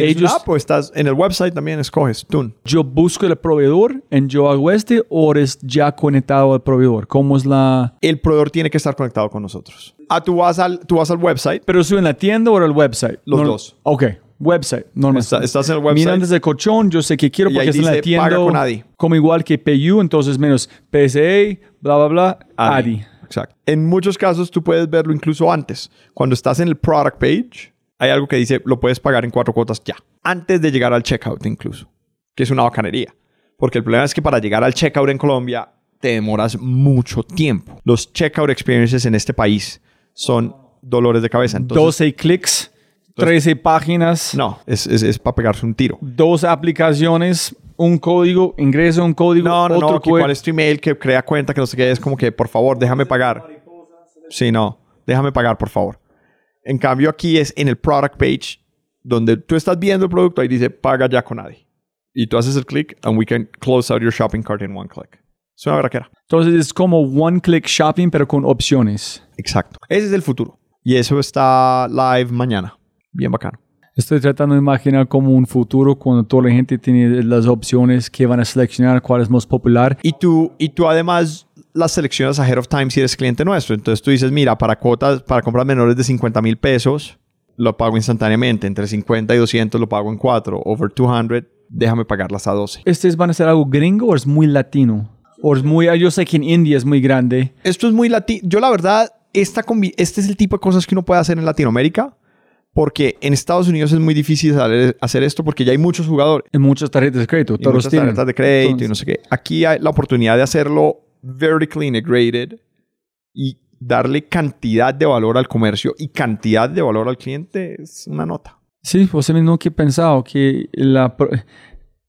Adi? ellos, una estás en el website también, escoges Tune. Yo busco el proveedor en yo hago este o eres ya conectado al proveedor. ¿Cómo es la...? El proveedor tiene que estar conectado con nosotros. Ah, tú vas al, tú vas al website. ¿Pero soy en la tienda o en el website? Los dos. Ok. Website, normal. estás en el website. Mira desde el colchón, yo sé que quiero porque es en la tienda. Paga con Adi. Como igual que PayU, entonces menos PSA, bla, bla, bla, Adi. Exacto. En muchos casos tú puedes verlo incluso antes. Cuando estás en el product page, hay algo que dice lo puedes pagar en cuatro cuotas ya, antes de llegar al checkout incluso, que es una bacanería. Porque el problema es que para llegar al checkout en Colombia te demoras mucho tiempo. Los checkout experiences en este país son dolores de cabeza. Entonces, 12 clics, 13 páginas. No, es, es, para pegarse un tiro. Dos aplicaciones, un código, ingreso un código, no, no, no, cuál es tu email, que crea cuenta, que no sé qué, es como que, por favor, déjame pagar. Sí, no, déjame pagar, por favor. En cambio, aquí es en el product page, donde tú estás viendo el producto, ahí dice paga ya con nadie. Y tú haces el clic and we can close out your shopping cart in one click. Es una braquera. Entonces es como one click shopping, pero con opciones. Exacto. Ese es el futuro. Y eso está live mañana. Bien bacano. Estoy tratando de imaginar como un futuro cuando toda la gente tiene las opciones que van a seleccionar cuál es más popular. Y tú, y tú además las seleccionas ahead of time si eres cliente nuestro. Entonces tú dices, mira, para cuotas, para compras menores de 50 mil pesos, lo pago instantáneamente. Entre 50 y 200 lo pago en 4. Over 200, déjame pagarlas a 12. ¿Estos van a ser algo gringo o es muy latino? O es muy, yo sé que en India es muy grande. Esto es muy latino. Yo la verdad, esta este es el tipo de cosas que uno puede hacer en Latinoamérica. Porque en Estados Unidos es muy difícil hacer- esto porque ya hay muchos jugadores. En muchas tarjetas de crédito, y muchas tarjetas de crédito y Entonces, no sé qué. Aquí hay la oportunidad de hacerlo vertically integrated y darle cantidad de valor al comercio y cantidad de valor al cliente es una nota. Sí, pues mismo que he pensado que la,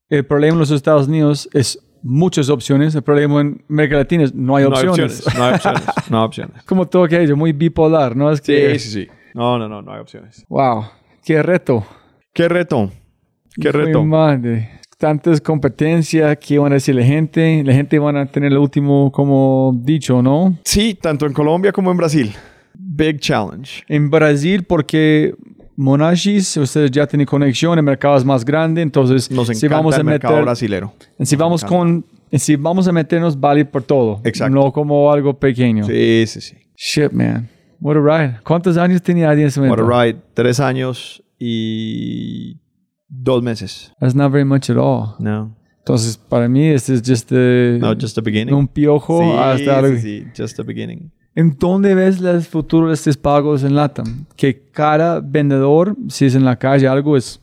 el problema en los Estados Unidos es muchas opciones. El problema en América Latina es no hay No opciones. opciones. No hay opciones. No hay opciones. Como todo que hay, muy bipolar, ¿no? Es que, Sí, sí, sí. No, no, no, no hay opciones. Wow, qué reto. ¿Qué reto? ¿Qué reto? madre. Tantas competencias, ¿qué van a decir la gente? La gente van a tener el último como dicho, ¿no? Sí, tanto en Colombia como en Brasil. Big challenge. En Brasil, porque Monashis, ustedes ya tienen conexión, el mercado es más grande, entonces Nos si vamos a el mercado meter, brasilero. si vamos con, si vamos a meternos vale por todo, Exacto. no como algo pequeño. Sí, sí, sí. Shit, man. What a ride. ¿Cuántos años tenía en ese What momento? a ride. Tres años y dos meses. That's not very much at all. No. Entonces, para mí, este es just the- No, just the beginning. un piojo sí, hasta sí, sí, just the beginning. ¿En dónde ves los futuros de estos pagos en LATAM? Que cada vendedor, si es en la calle algo, es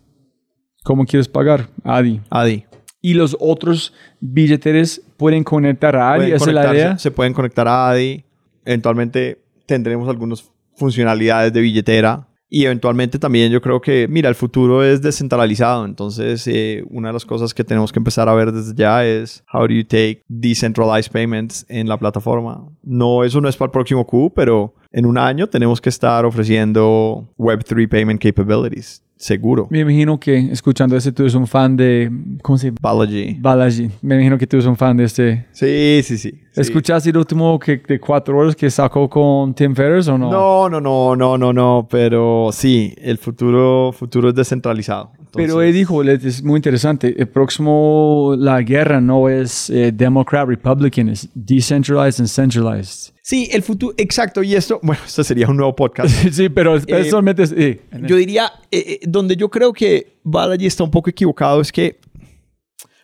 ¿cómo quieres pagar? Adi. Adi. Y los otros billeteres pueden conectar a Adi, esa es la idea. Se pueden conectar a Adi. Eventualmente tendremos algunas funcionalidades de billetera. Y eventualmente también yo creo que, mira, el futuro es descentralizado. Entonces, eh, una de las cosas que tenemos que empezar a ver desde ya es how do you take decentralized payments en la plataforma. No, eso no es para el próximo Q, pero en un año tenemos que estar ofreciendo Web3 payment capabilities. Seguro. Me imagino que escuchando ese tú eres un fan de, ¿cómo se llama? Balaji. Balaji. Me imagino que tú eres un fan de este. Sí, sí, sí. sí. ¿Escuchaste el último que, de cuatro horas que sacó con Tim Ferriss o no? No, no, no, no, no, no, pero sí, el futuro, futuro es descentralizado. Pero Entonces, él dijo, es muy interesante, el próximo, la guerra no es eh, Democrat, Republican, es decentralized and centralized. Sí, el futuro, exacto, y esto, bueno, esto sería un nuevo podcast. sí, pero Eh, solamente eh, yo diría, eh, eh, donde yo creo que Balaji está un poco equivocado es que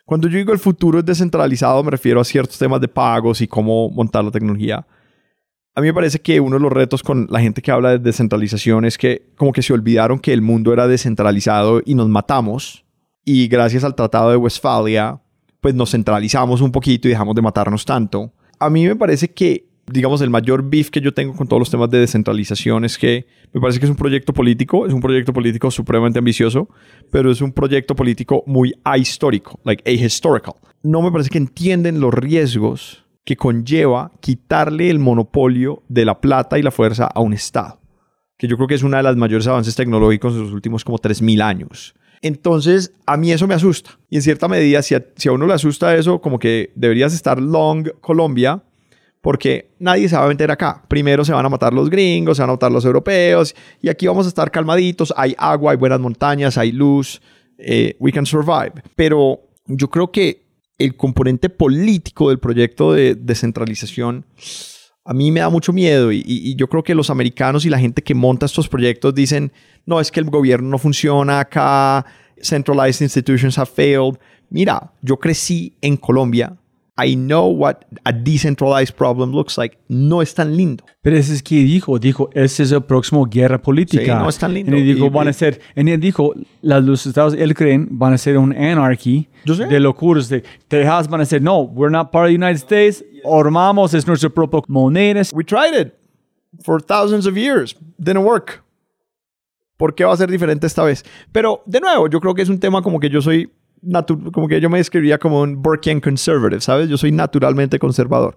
cuando yo digo el futuro es descentralizado, me refiero a ciertos temas de pagos y cómo montar la tecnología. A mí me parece que uno de los retos con la gente que habla de descentralización es que como que se olvidaron que el mundo era descentralizado y nos matamos. Y gracias al Tratado de Westfalia, pues nos centralizamos un poquito y dejamos de matarnos tanto. A mí me parece que, digamos, el mayor beef que yo tengo con todos los temas de descentralización es que me parece que es un proyecto político, es un proyecto político supremamente ambicioso, pero es un proyecto político muy ahistórico, like ahistorical. No me parece que entienden los riesgos que conlleva quitarle el monopolio de la plata y la fuerza a un Estado, que yo creo que es una de las mayores avances tecnológicos de los últimos como 3.000 años. Entonces, a mí eso me asusta. Y en cierta medida, si a, si a uno le asusta eso, como que deberías estar long Colombia, porque nadie se va a meter acá. Primero se van a matar los gringos, se van a matar los europeos, y aquí vamos a estar calmaditos. Hay agua, hay buenas montañas, hay luz. eh, we can survive. Pero yo creo que el componente político del proyecto de descentralización a mí me da mucho miedo y, yo creo que los americanos y la gente que monta estos proyectos dicen, no, es que el gobierno no funciona acá, centralized institutions have failed. Mira, yo crecí en Colombia. I know what a decentralized problem looks like. No es tan lindo. Pero ese es que dijo, dijo, ese es el próximo guerra política. Sí, no, es tan lindo. Y él dijo, Y- van a y- ser, y él dijo, las, los estados, él creen, van a ser un anarchy de locuras. De Texas van a ser, no, we're not part of the United States, armamos, es nuestro propio moneda. We tried it for thousands of years. Didn't work. ¿Por qué va a ser diferente esta vez? Pero, de nuevo, yo creo que es un tema como que yo soy, como que yo me describiría como un Burkean conservative, ¿sabes? Yo soy naturalmente conservador.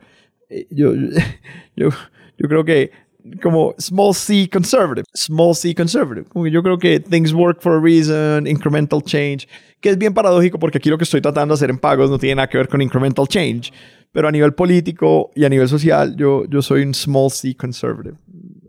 Eh, Yo, yo, yo creo que como small c conservative, small c conservative. Como que yo creo que things work for a reason, incremental change, que es bien paradójico porque aquí lo que estoy tratando de hacer en pagos no tiene nada que ver con incremental change, pero a nivel político y a nivel social yo, yo soy un small c conservative.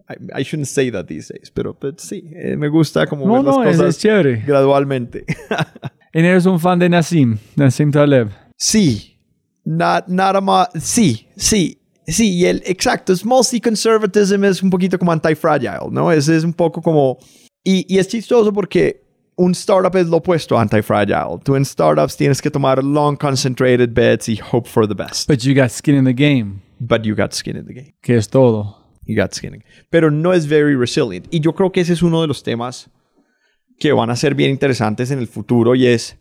I, I shouldn't say that these days, pero, pero sí, eh, me gusta como No, ver las no, es, cosas es chévere. gradualmente. Eres un fan de Nassim, Nassim Taleb. Sí, not, not a ma- sí, sí, sí, y el exacto, small c conservatism es un poquito como anti-fragile, ¿no? Es, es un poco como, y, y es chistoso porque un startup es lo opuesto a anti-fragile. Tú en startups tienes que tomar long concentrated bets y hope for the best. But you got skin in the game, But you got skin in the game. que es todo. You got skin in the game. Pero no es very resilient. Y yo creo que ese es uno de los temas que van a ser bien interesantes en el futuro y es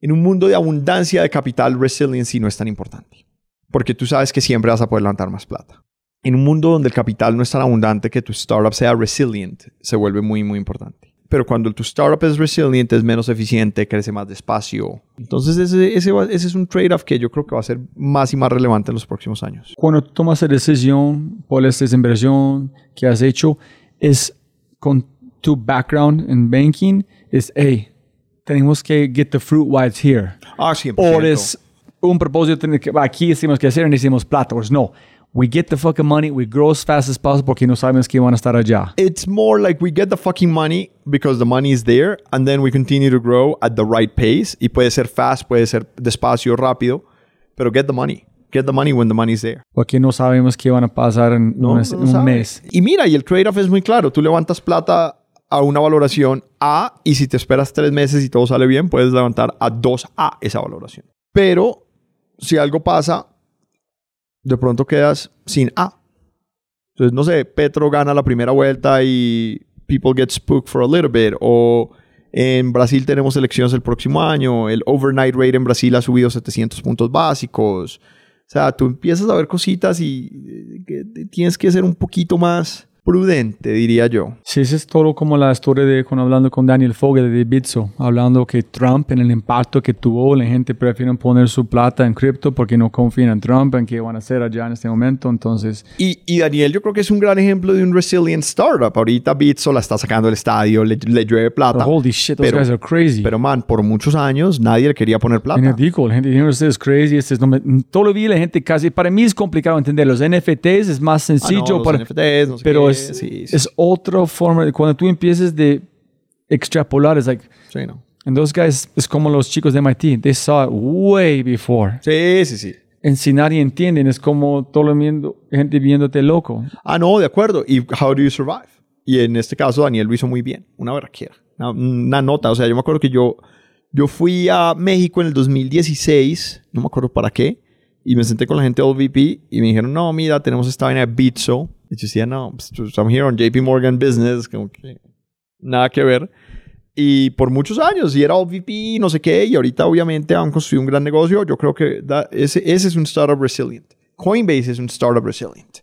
en un mundo de abundancia de capital, resiliency no es tan importante. Porque tú sabes que siempre vas a poder levantar más plata. En un mundo donde el capital no es tan abundante que tu startup sea resilient, se vuelve muy, muy importante. Pero cuando tu startup es resilient, es menos eficiente, crece más despacio. Entonces ese, ese, ese es un trade-off que yo creo que va a ser más y más relevante en los próximos años. Cuando tomas esa decisión por esta inversión que has hecho, es con tu background en banking, es, hey, tenemos que get the fruit while it's here. Ah, 100%. O es un propósito, aquí tenemos que hacer, necesitamos plata. Pues no, we get the fucking money, we grow as fast as possible porque no sabemos que van a estar allá. it's more like we get the fucking money because the money is there and then we continue to grow at the right pace y puede ser fast puede ser despacio rápido pero get the money get the money when the money is there Porque no sabemos qué van a pasar en, un, mes- no un mes. y mira y el trade-off es muy claro tú levantas plata a una valoración A y si te esperas tres meses y todo sale bien puedes levantar a 2A esa valoración pero si algo pasa de pronto quedas sin A Entonces, no sé, Petro gana la primera vuelta y people get spooked for a little bit. O en Brasil tenemos elecciones el próximo año. El overnight rate en Brasil ha subido 700 puntos básicos. O sea, tú empiezas a ver cositas y eh, tienes que ser un poquito más prudente, diría yo. Sí, eso es todo como la historia de cuando hablando con Daniel Fogel de Bitso, hablando que Trump en el impacto que tuvo, la gente prefiere poner su plata en cripto porque no confían en Trump, en qué van a hacer allá en este momento. Entonces, Y, y Daniel, yo creo que es un gran ejemplo de un resilient startup. Ahorita Bitso la está sacando del estadio, le, le llueve plata. holy shit, those pero- guys are crazy. Pero man, por muchos años nadie le quería poner plata. les digo, la gente dice, este es crazy, este es no me-". todo lo vi la gente casi, para mí es complicado entender, los NFTs es más Ah, no, sencillo, los para, NFTs, no sé pero qué, es, sí, sí. es otra forma, de- cuando tú empieces de extrapolar, es like, Sí, no. and those guys, es como los chicos de MIT, they saw it way before. Sí, sí, sí. En si nadie entiende, es como todo el mundo, gente viéndote loco. Ah, no, de acuerdo. ¿Y how do you survive? Y en este caso Daniel lo hizo muy bien. Una verquera. Una, una nota. O sea, yo me acuerdo que yo, yo fui a México en el 2016. No me acuerdo para qué. Y me senté con la gente de OVP y me dijeron, no, mira, tenemos esta vaina de Bitso. Y yo decía, no, pues, I'm here on JP Morgan Business. Como que nada que ver. Y por muchos años, y era OVP, no sé qué, y ahorita obviamente han construido un gran negocio. Yo creo que da- ese, ese es un startup resilient. Coinbase es un startup resilient.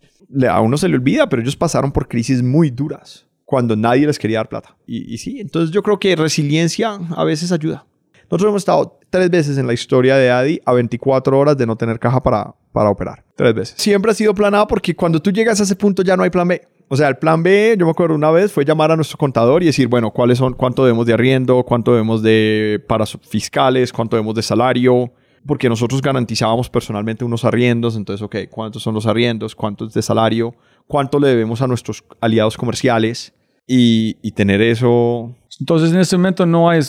A uno se le olvida, pero ellos pasaron por crisis muy duras cuando nadie les quería dar plata. Y, y sí, entonces yo creo que resiliencia a veces ayuda. Nosotros hemos estado tres veces en la historia de Adi a 24 horas de no tener caja para, para operar. Tres veces. Siempre ha sido planado porque cuando tú llegas a ese punto ya no hay plan B. O sea, el plan B, yo me acuerdo una vez, fue llamar a nuestro contador y decir, bueno, ¿cuáles son, cuánto debemos de arriendo, cuánto debemos de paras fiscales, cuánto debemos de salario? Porque nosotros garantizábamos personalmente unos arriendos, entonces, ok, ¿cuántos son los arriendos? ¿Cuánto es de salario? ¿Cuánto le debemos a nuestros aliados comerciales? Y, y tener eso Entonces, en ese momento no hay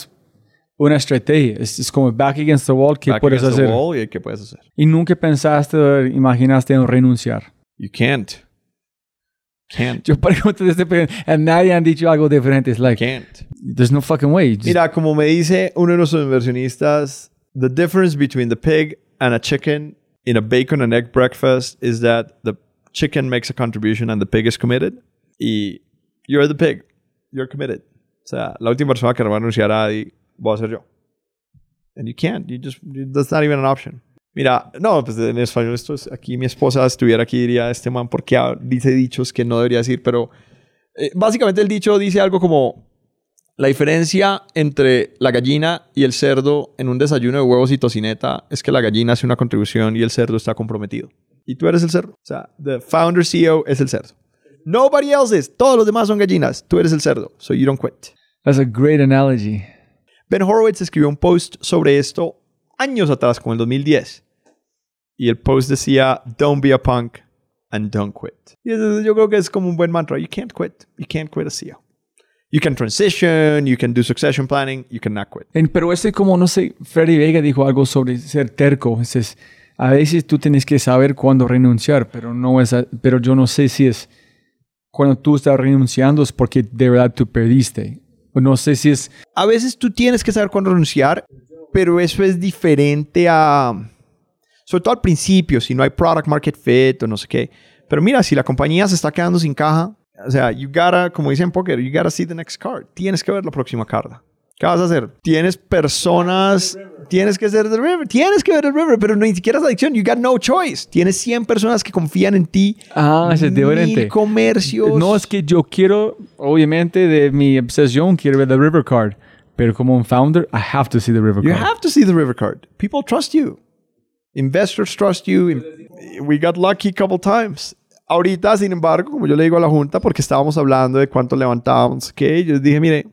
una estrategia. Es, es como back against the wall, ¿qué back puedes against the hacer? wall, ¿y qué puedes hacer? Y nunca pensaste, o imaginaste en renunciar. You can't. Can't. Yo pregunto desde a nadie han dicho algo diferente. Es like, Can't. there's no fucking way. Just- Mira, como me dice uno de nuestros inversionistas, the difference between the pig and a chicken in a bacon and egg breakfast is that the chicken makes a contribution and the pig is committed. Y you're the pig. You're committed. O sea, la última persona que va a anunciar a Adi voy a ser yo. And you can't. You just, that's not even an option. Mira, no, pues en español esto es, aquí mi esposa estuviera aquí diría este man porque dice dichos que no debería decir, pero eh, básicamente el dicho dice algo como la diferencia entre la gallina y el cerdo en un desayuno de huevos y tocineta es que la gallina hace una contribución y el cerdo está comprometido. Y tú eres el cerdo. O sea, the founder CEO es el cerdo. Nobody else is. Todos los demás son gallinas. Tú eres el cerdo. So you don't quit. That's a great analogy. Ben Horowitz escribió un post sobre esto años atrás, como en el 2010. Y el post decía, don't be a punk and don't quit. Yo creo que es como un buen mantra. You can't quit. You can't quit a CEO. You can transition, you can do succession planning, you cannot quit. En- pero ese como, no sé, Freddy Vega dijo algo sobre ser terco. Es, es- a veces tú tienes que saber cuándo renunciar, pero no es, pero yo no sé si es cuando tú estás renunciando es porque de verdad tú perdiste. No sé si es... A veces tú tienes que saber cuándo renunciar, pero eso es diferente a... Sobre todo al principio, si no hay product market fit o no sé qué. Pero mira, si la compañía se está quedando sin caja, o sea, you gotta, como dicen en poker, you gotta see the next card. Tienes que ver la próxima carta. ¿Qué vas a hacer? Tienes personas, tienes que ser The River, tienes que ver The River, pero ni siquiera es adicción, you got no choice. Tienes 100 personas que confían en ti. Ah, es diferente. Comercios. No es que yo quiero, obviamente, de mi obsesión, quiero ver The River Card. Pero como un founder, I have to see The River You Card. have to see the river card. People trust you. Investors trust you. We got lucky a couple times. Ahorita, sin embargo, como yo le digo a la junta, porque estábamos hablando de cuánto levantábamos, que yo dije, mire,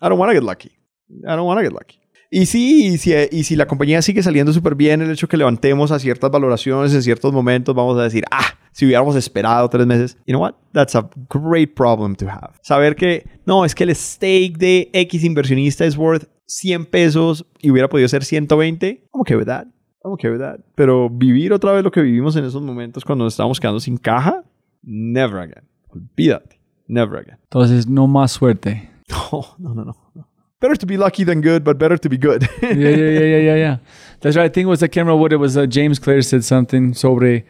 I don't want to get lucky. I don't want to get lucky. Y sí, y si, y si la compañía sigue saliendo súper bien, el hecho que levantemos a ciertas valoraciones en ciertos momentos, vamos a decir, ah, si hubiéramos esperado tres meses, you know what? That's a great problem to have. Saber que, no, es que el stake de X inversionista es worth 100 pesos y hubiera podido ser 120, I'm okay with that. I'm okay with that. Pero vivir otra vez lo que vivimos en esos momentos cuando nos estábamos quedando sin caja, never again. Olvídate. Never again. Entonces, no más suerte. No, no, no, no. Better to be lucky than good, but better to be good. yeah, yeah, yeah, yeah, yeah, yeah. That's right. I think it was, I can't remember what it was. Uh, James Clare said something sobre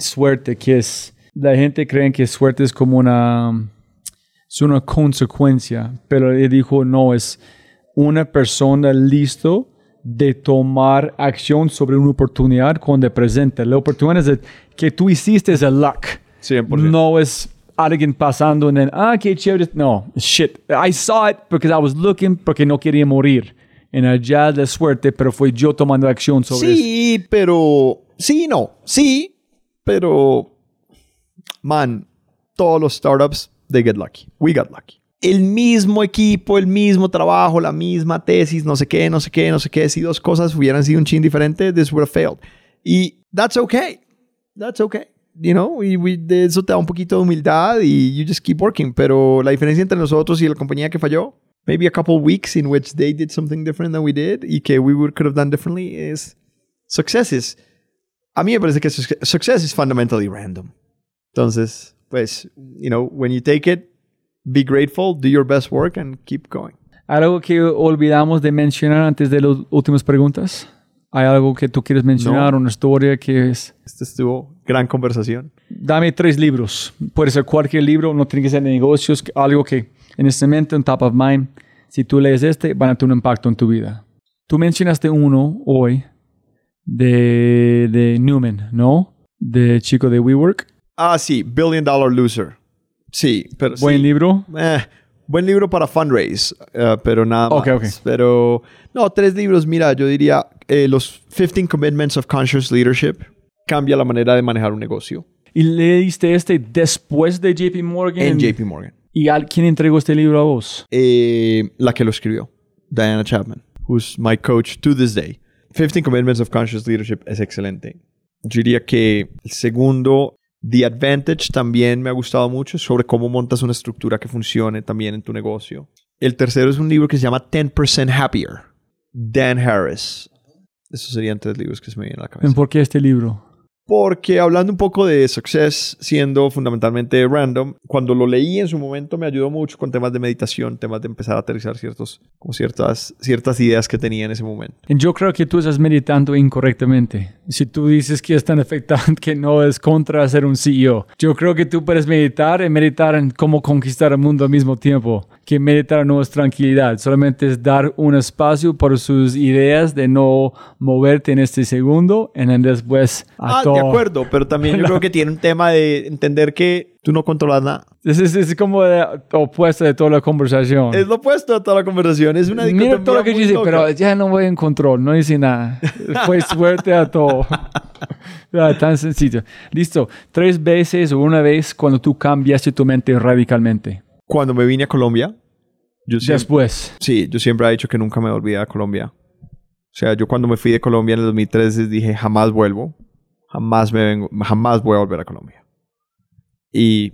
suerte, que es, la gente cree que suerte es como una, es una consecuencia, pero él dijo, no, es una persona listo de tomar acción sobre una oportunidad cuando presenta. La oportunidad es que tú hiciste es el luck. 100%. No es alguien pasando and then, ah, qué chévere. No, shit. I saw it because I was looking porque no quería morir. En allá de suerte, pero fue yo tomando acción sobre eso. Sí, pero. Sí, no. Sí, pero. Man, todos los startups, they get lucky. We got lucky. El mismo equipo, el mismo trabajo, la misma tesis, no sé qué, no sé qué, no sé qué. Si dos cosas hubieran sido un chin diferente, this would have failed. Y that's okay. That's okay. You know, y we- de eso te da un poquito de humildad y you just keep working. Pero la diferencia entre nosotros y la compañía que falló, maybe a couple weeks in which they did something different than we did y que we would, could have done differently is success is, a mí me parece que suc- success is fundamentally random. Entonces, pues, you know, when you take it, be grateful, do your best work and keep going. ¿Algo que olvidamos de mencionar antes de las últimas preguntas? ¿Hay algo que tú quieres mencionar? No. Una historia que es... Esta estuvo gran conversación. Dame tres libros. Puede ser cualquier libro, no tiene que ser de negocios, algo que en este momento, en top of mind, si tú lees este, van a tener un impacto en tu vida. Tú mencionaste uno hoy de, de Newman, ¿no? De chico de WeWork. Ah, sí, Billion Dollar Loser. Sí, pero Buen sí. libro. Eh, buen libro para fundraise, eh, pero nada más. ok. Pero, no, tres libros. Mira, yo diría eh, los 15 Commitments of Conscious Leadership. Cambia la manera de manejar un negocio. ¿Y leíste este después de JP Morgan? En JP Morgan. ¿Y al- quién entregó este libro a vos? Eh, la que lo escribió, Diana Chapman, who's my coach to this day. 15 Commitments of Conscious Leadership es excelente. Yo diría que el segundo, The Advantage, también me ha gustado mucho sobre cómo montas una estructura que funcione también en tu negocio. El tercero es un libro que se llama 10% Happier, Dan Harris. Esos serían tres libros que se me vienen a la cabeza. ¿Por qué este libro? Porque hablando un poco de success, siendo fundamentalmente random, cuando lo leí en su momento me ayudó mucho con temas de meditación, temas de empezar a aterrizar ciertos, como ciertas, ciertas ideas que tenía en ese momento. Yo creo que tú estás meditando incorrectamente. Si tú dices que es tan afectante que no es contra ser un CEO, yo creo que tú puedes meditar y meditar en cómo conquistar el mundo al mismo tiempo. Que meditar no es tranquilidad, solamente es dar un espacio por sus ideas de no moverte en este segundo y después a Ah, todo. de acuerdo, pero también yo creo que tiene un tema de entender que tú no controlas nada. Es, es- es como opuesto de toda la conversación. Es lo opuesto a toda la conversación, es una Mira todo lo que dice, loca. pero ya no voy en control, no dice nada. Fue suerte a todo. Ah, tan sencillo. Listo. Tres veces o una vez cuando tú cambiaste tu mente radicalmente. Cuando me vine a Colombia, yo siempre, Después. Sí, yo siempre he dicho que nunca me volví a Colombia. O sea, yo cuando me fui de Colombia en el 2013 dije, jamás vuelvo. Jamás me vengo, jamás voy a volver a Colombia. Y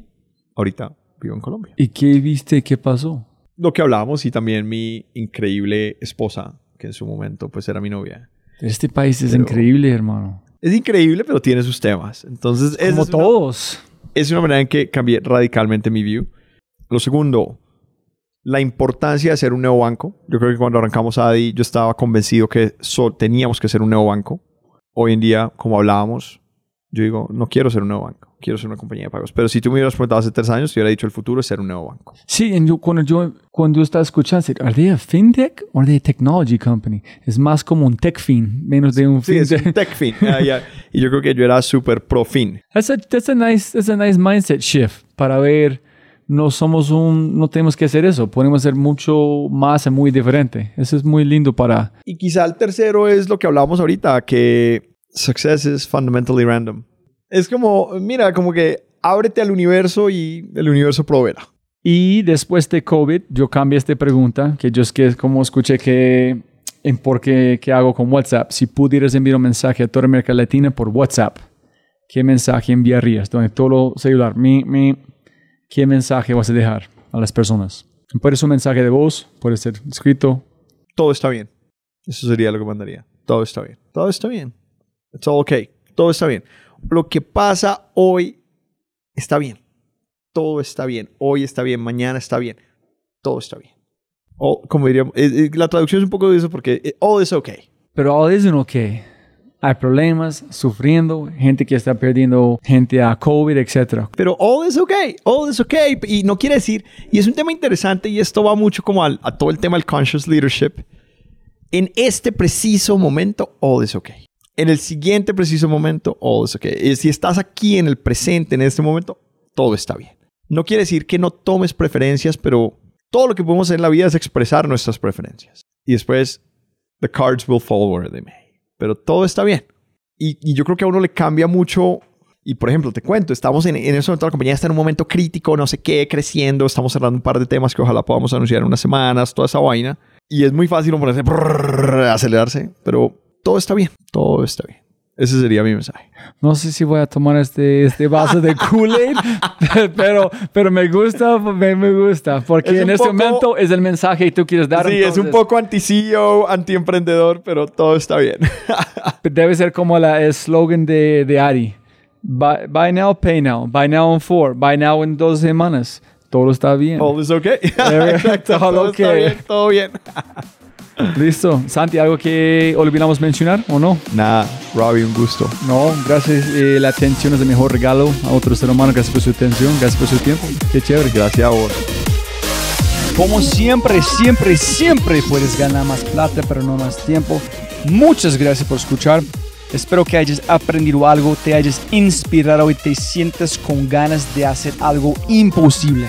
ahorita vivo en Colombia. ¿Y qué viste? ¿Qué pasó? Lo que hablábamos y también mi increíble esposa, que en su momento pues era mi novia. Este país es Pero- increíble, hermano. Es increíble, pero tiene sus temas. Entonces, Como es una- todos. es una manera en que cambié radicalmente mi view. Lo segundo, la importancia de ser un neobanco. Yo creo que cuando arrancamos ADI yo estaba convencido que so- teníamos que ser un neobanco. Hoy en día, como hablábamos, yo digo, no quiero ser un neobanco, quiero ser una compañía de pagos. Pero si tú me hubieras preguntado hace tres años, te hubiera dicho el futuro es ser un neobanco. Sí, en yo, cuando yo cuando yo estaba escuchando, ¿are they a fintech or are they a technology company? Es más como un tech fin, menos de un Sí, es fintech. un tech fin. Ah, ya. Y yo creo que yo era súper pro fin. That's a, that's a nice, that's a nice mindset shift para ver, no somos un, no tenemos que hacer eso, podemos hacer mucho más y muy diferente. Eso es muy lindo para, Y quizá el tercero es lo que hablábamos ahorita, que success is fundamentally random. Es como, mira, como que ábrete al universo y el universo proveerá. Y después de COVID, yo cambié esta pregunta, que yo es que como escuché que en por qué, qué hago con WhatsApp. Si pudieras enviar un mensaje a toda América Latina por WhatsApp, ¿qué mensaje enviarías? Donde todo lo celular, mi, mi, ¿qué mensaje vas a dejar a las personas? Puede ser un mensaje de voz, puede ser escrito. Todo está bien. Eso sería lo que mandaría. Todo está bien. Todo está bien. It's all okay. Todo está bien. Lo que pasa hoy está bien. Todo está bien. Hoy está bien. Mañana está bien. Todo está bien. O, como diríamos, eh, eh, la traducción es un poco de eso porque eh, all is okay. Pero all is ok. Hay problemas, sufriendo, gente que está perdiendo gente a COVID, etc. Pero all is okay, all is okay. Y no quiere decir, y es un tema interesante y esto va mucho como al- a todo el tema del conscious leadership. En este preciso momento, all is okay. En el siguiente preciso momento, all is okay. Y si estás aquí en el presente, en este momento, todo está bien. No quiere decir que no tomes preferencias, pero todo lo que podemos hacer en la vida es expresar nuestras preferencias. Y después, the cards will fall where they may. Pero todo está bien. Y, yo creo que a uno le cambia mucho. Y por ejemplo, te cuento, estamos en, en ese momento, la compañía está en un momento crítico, no sé qué, creciendo, estamos cerrando un par de temas que ojalá podamos anunciar en unas semanas, toda esa vaina. Y es muy fácil ponerse, brrr, acelerarse, pero todo está bien, todo está bien. Ese sería mi mensaje. No sé si voy a tomar este, este vaso de Kool-Aid, pero, pero me gusta, me, me gusta, porque Es en este poco- momento es el mensaje que tú quieres dar. sí, es un entonces, poco anti-CEO, anti-emprendedor, pero todo está bien. Debe ser como la eslogan de, de Ari. Buy, buy now, pay now. Buy now in four. Buy now en dos semanas. Todo está bien. All is okay. Exacto, todo all está okay. bien, todo bien. Listo. Santi, ¿algo que olvidamos mencionar o no? Nada, Robbie, un gusto. No, gracias. eh, la atención es el mejor regalo a otro ser humano. Gracias por su atención, gracias por su tiempo. Qué chévere. Gracias a vos. Como siempre, siempre, siempre puedes ganar más plata, pero no más tiempo. Muchas gracias por escuchar. Espero que hayas aprendido algo, te hayas inspirado y te sientas con ganas de hacer algo imposible.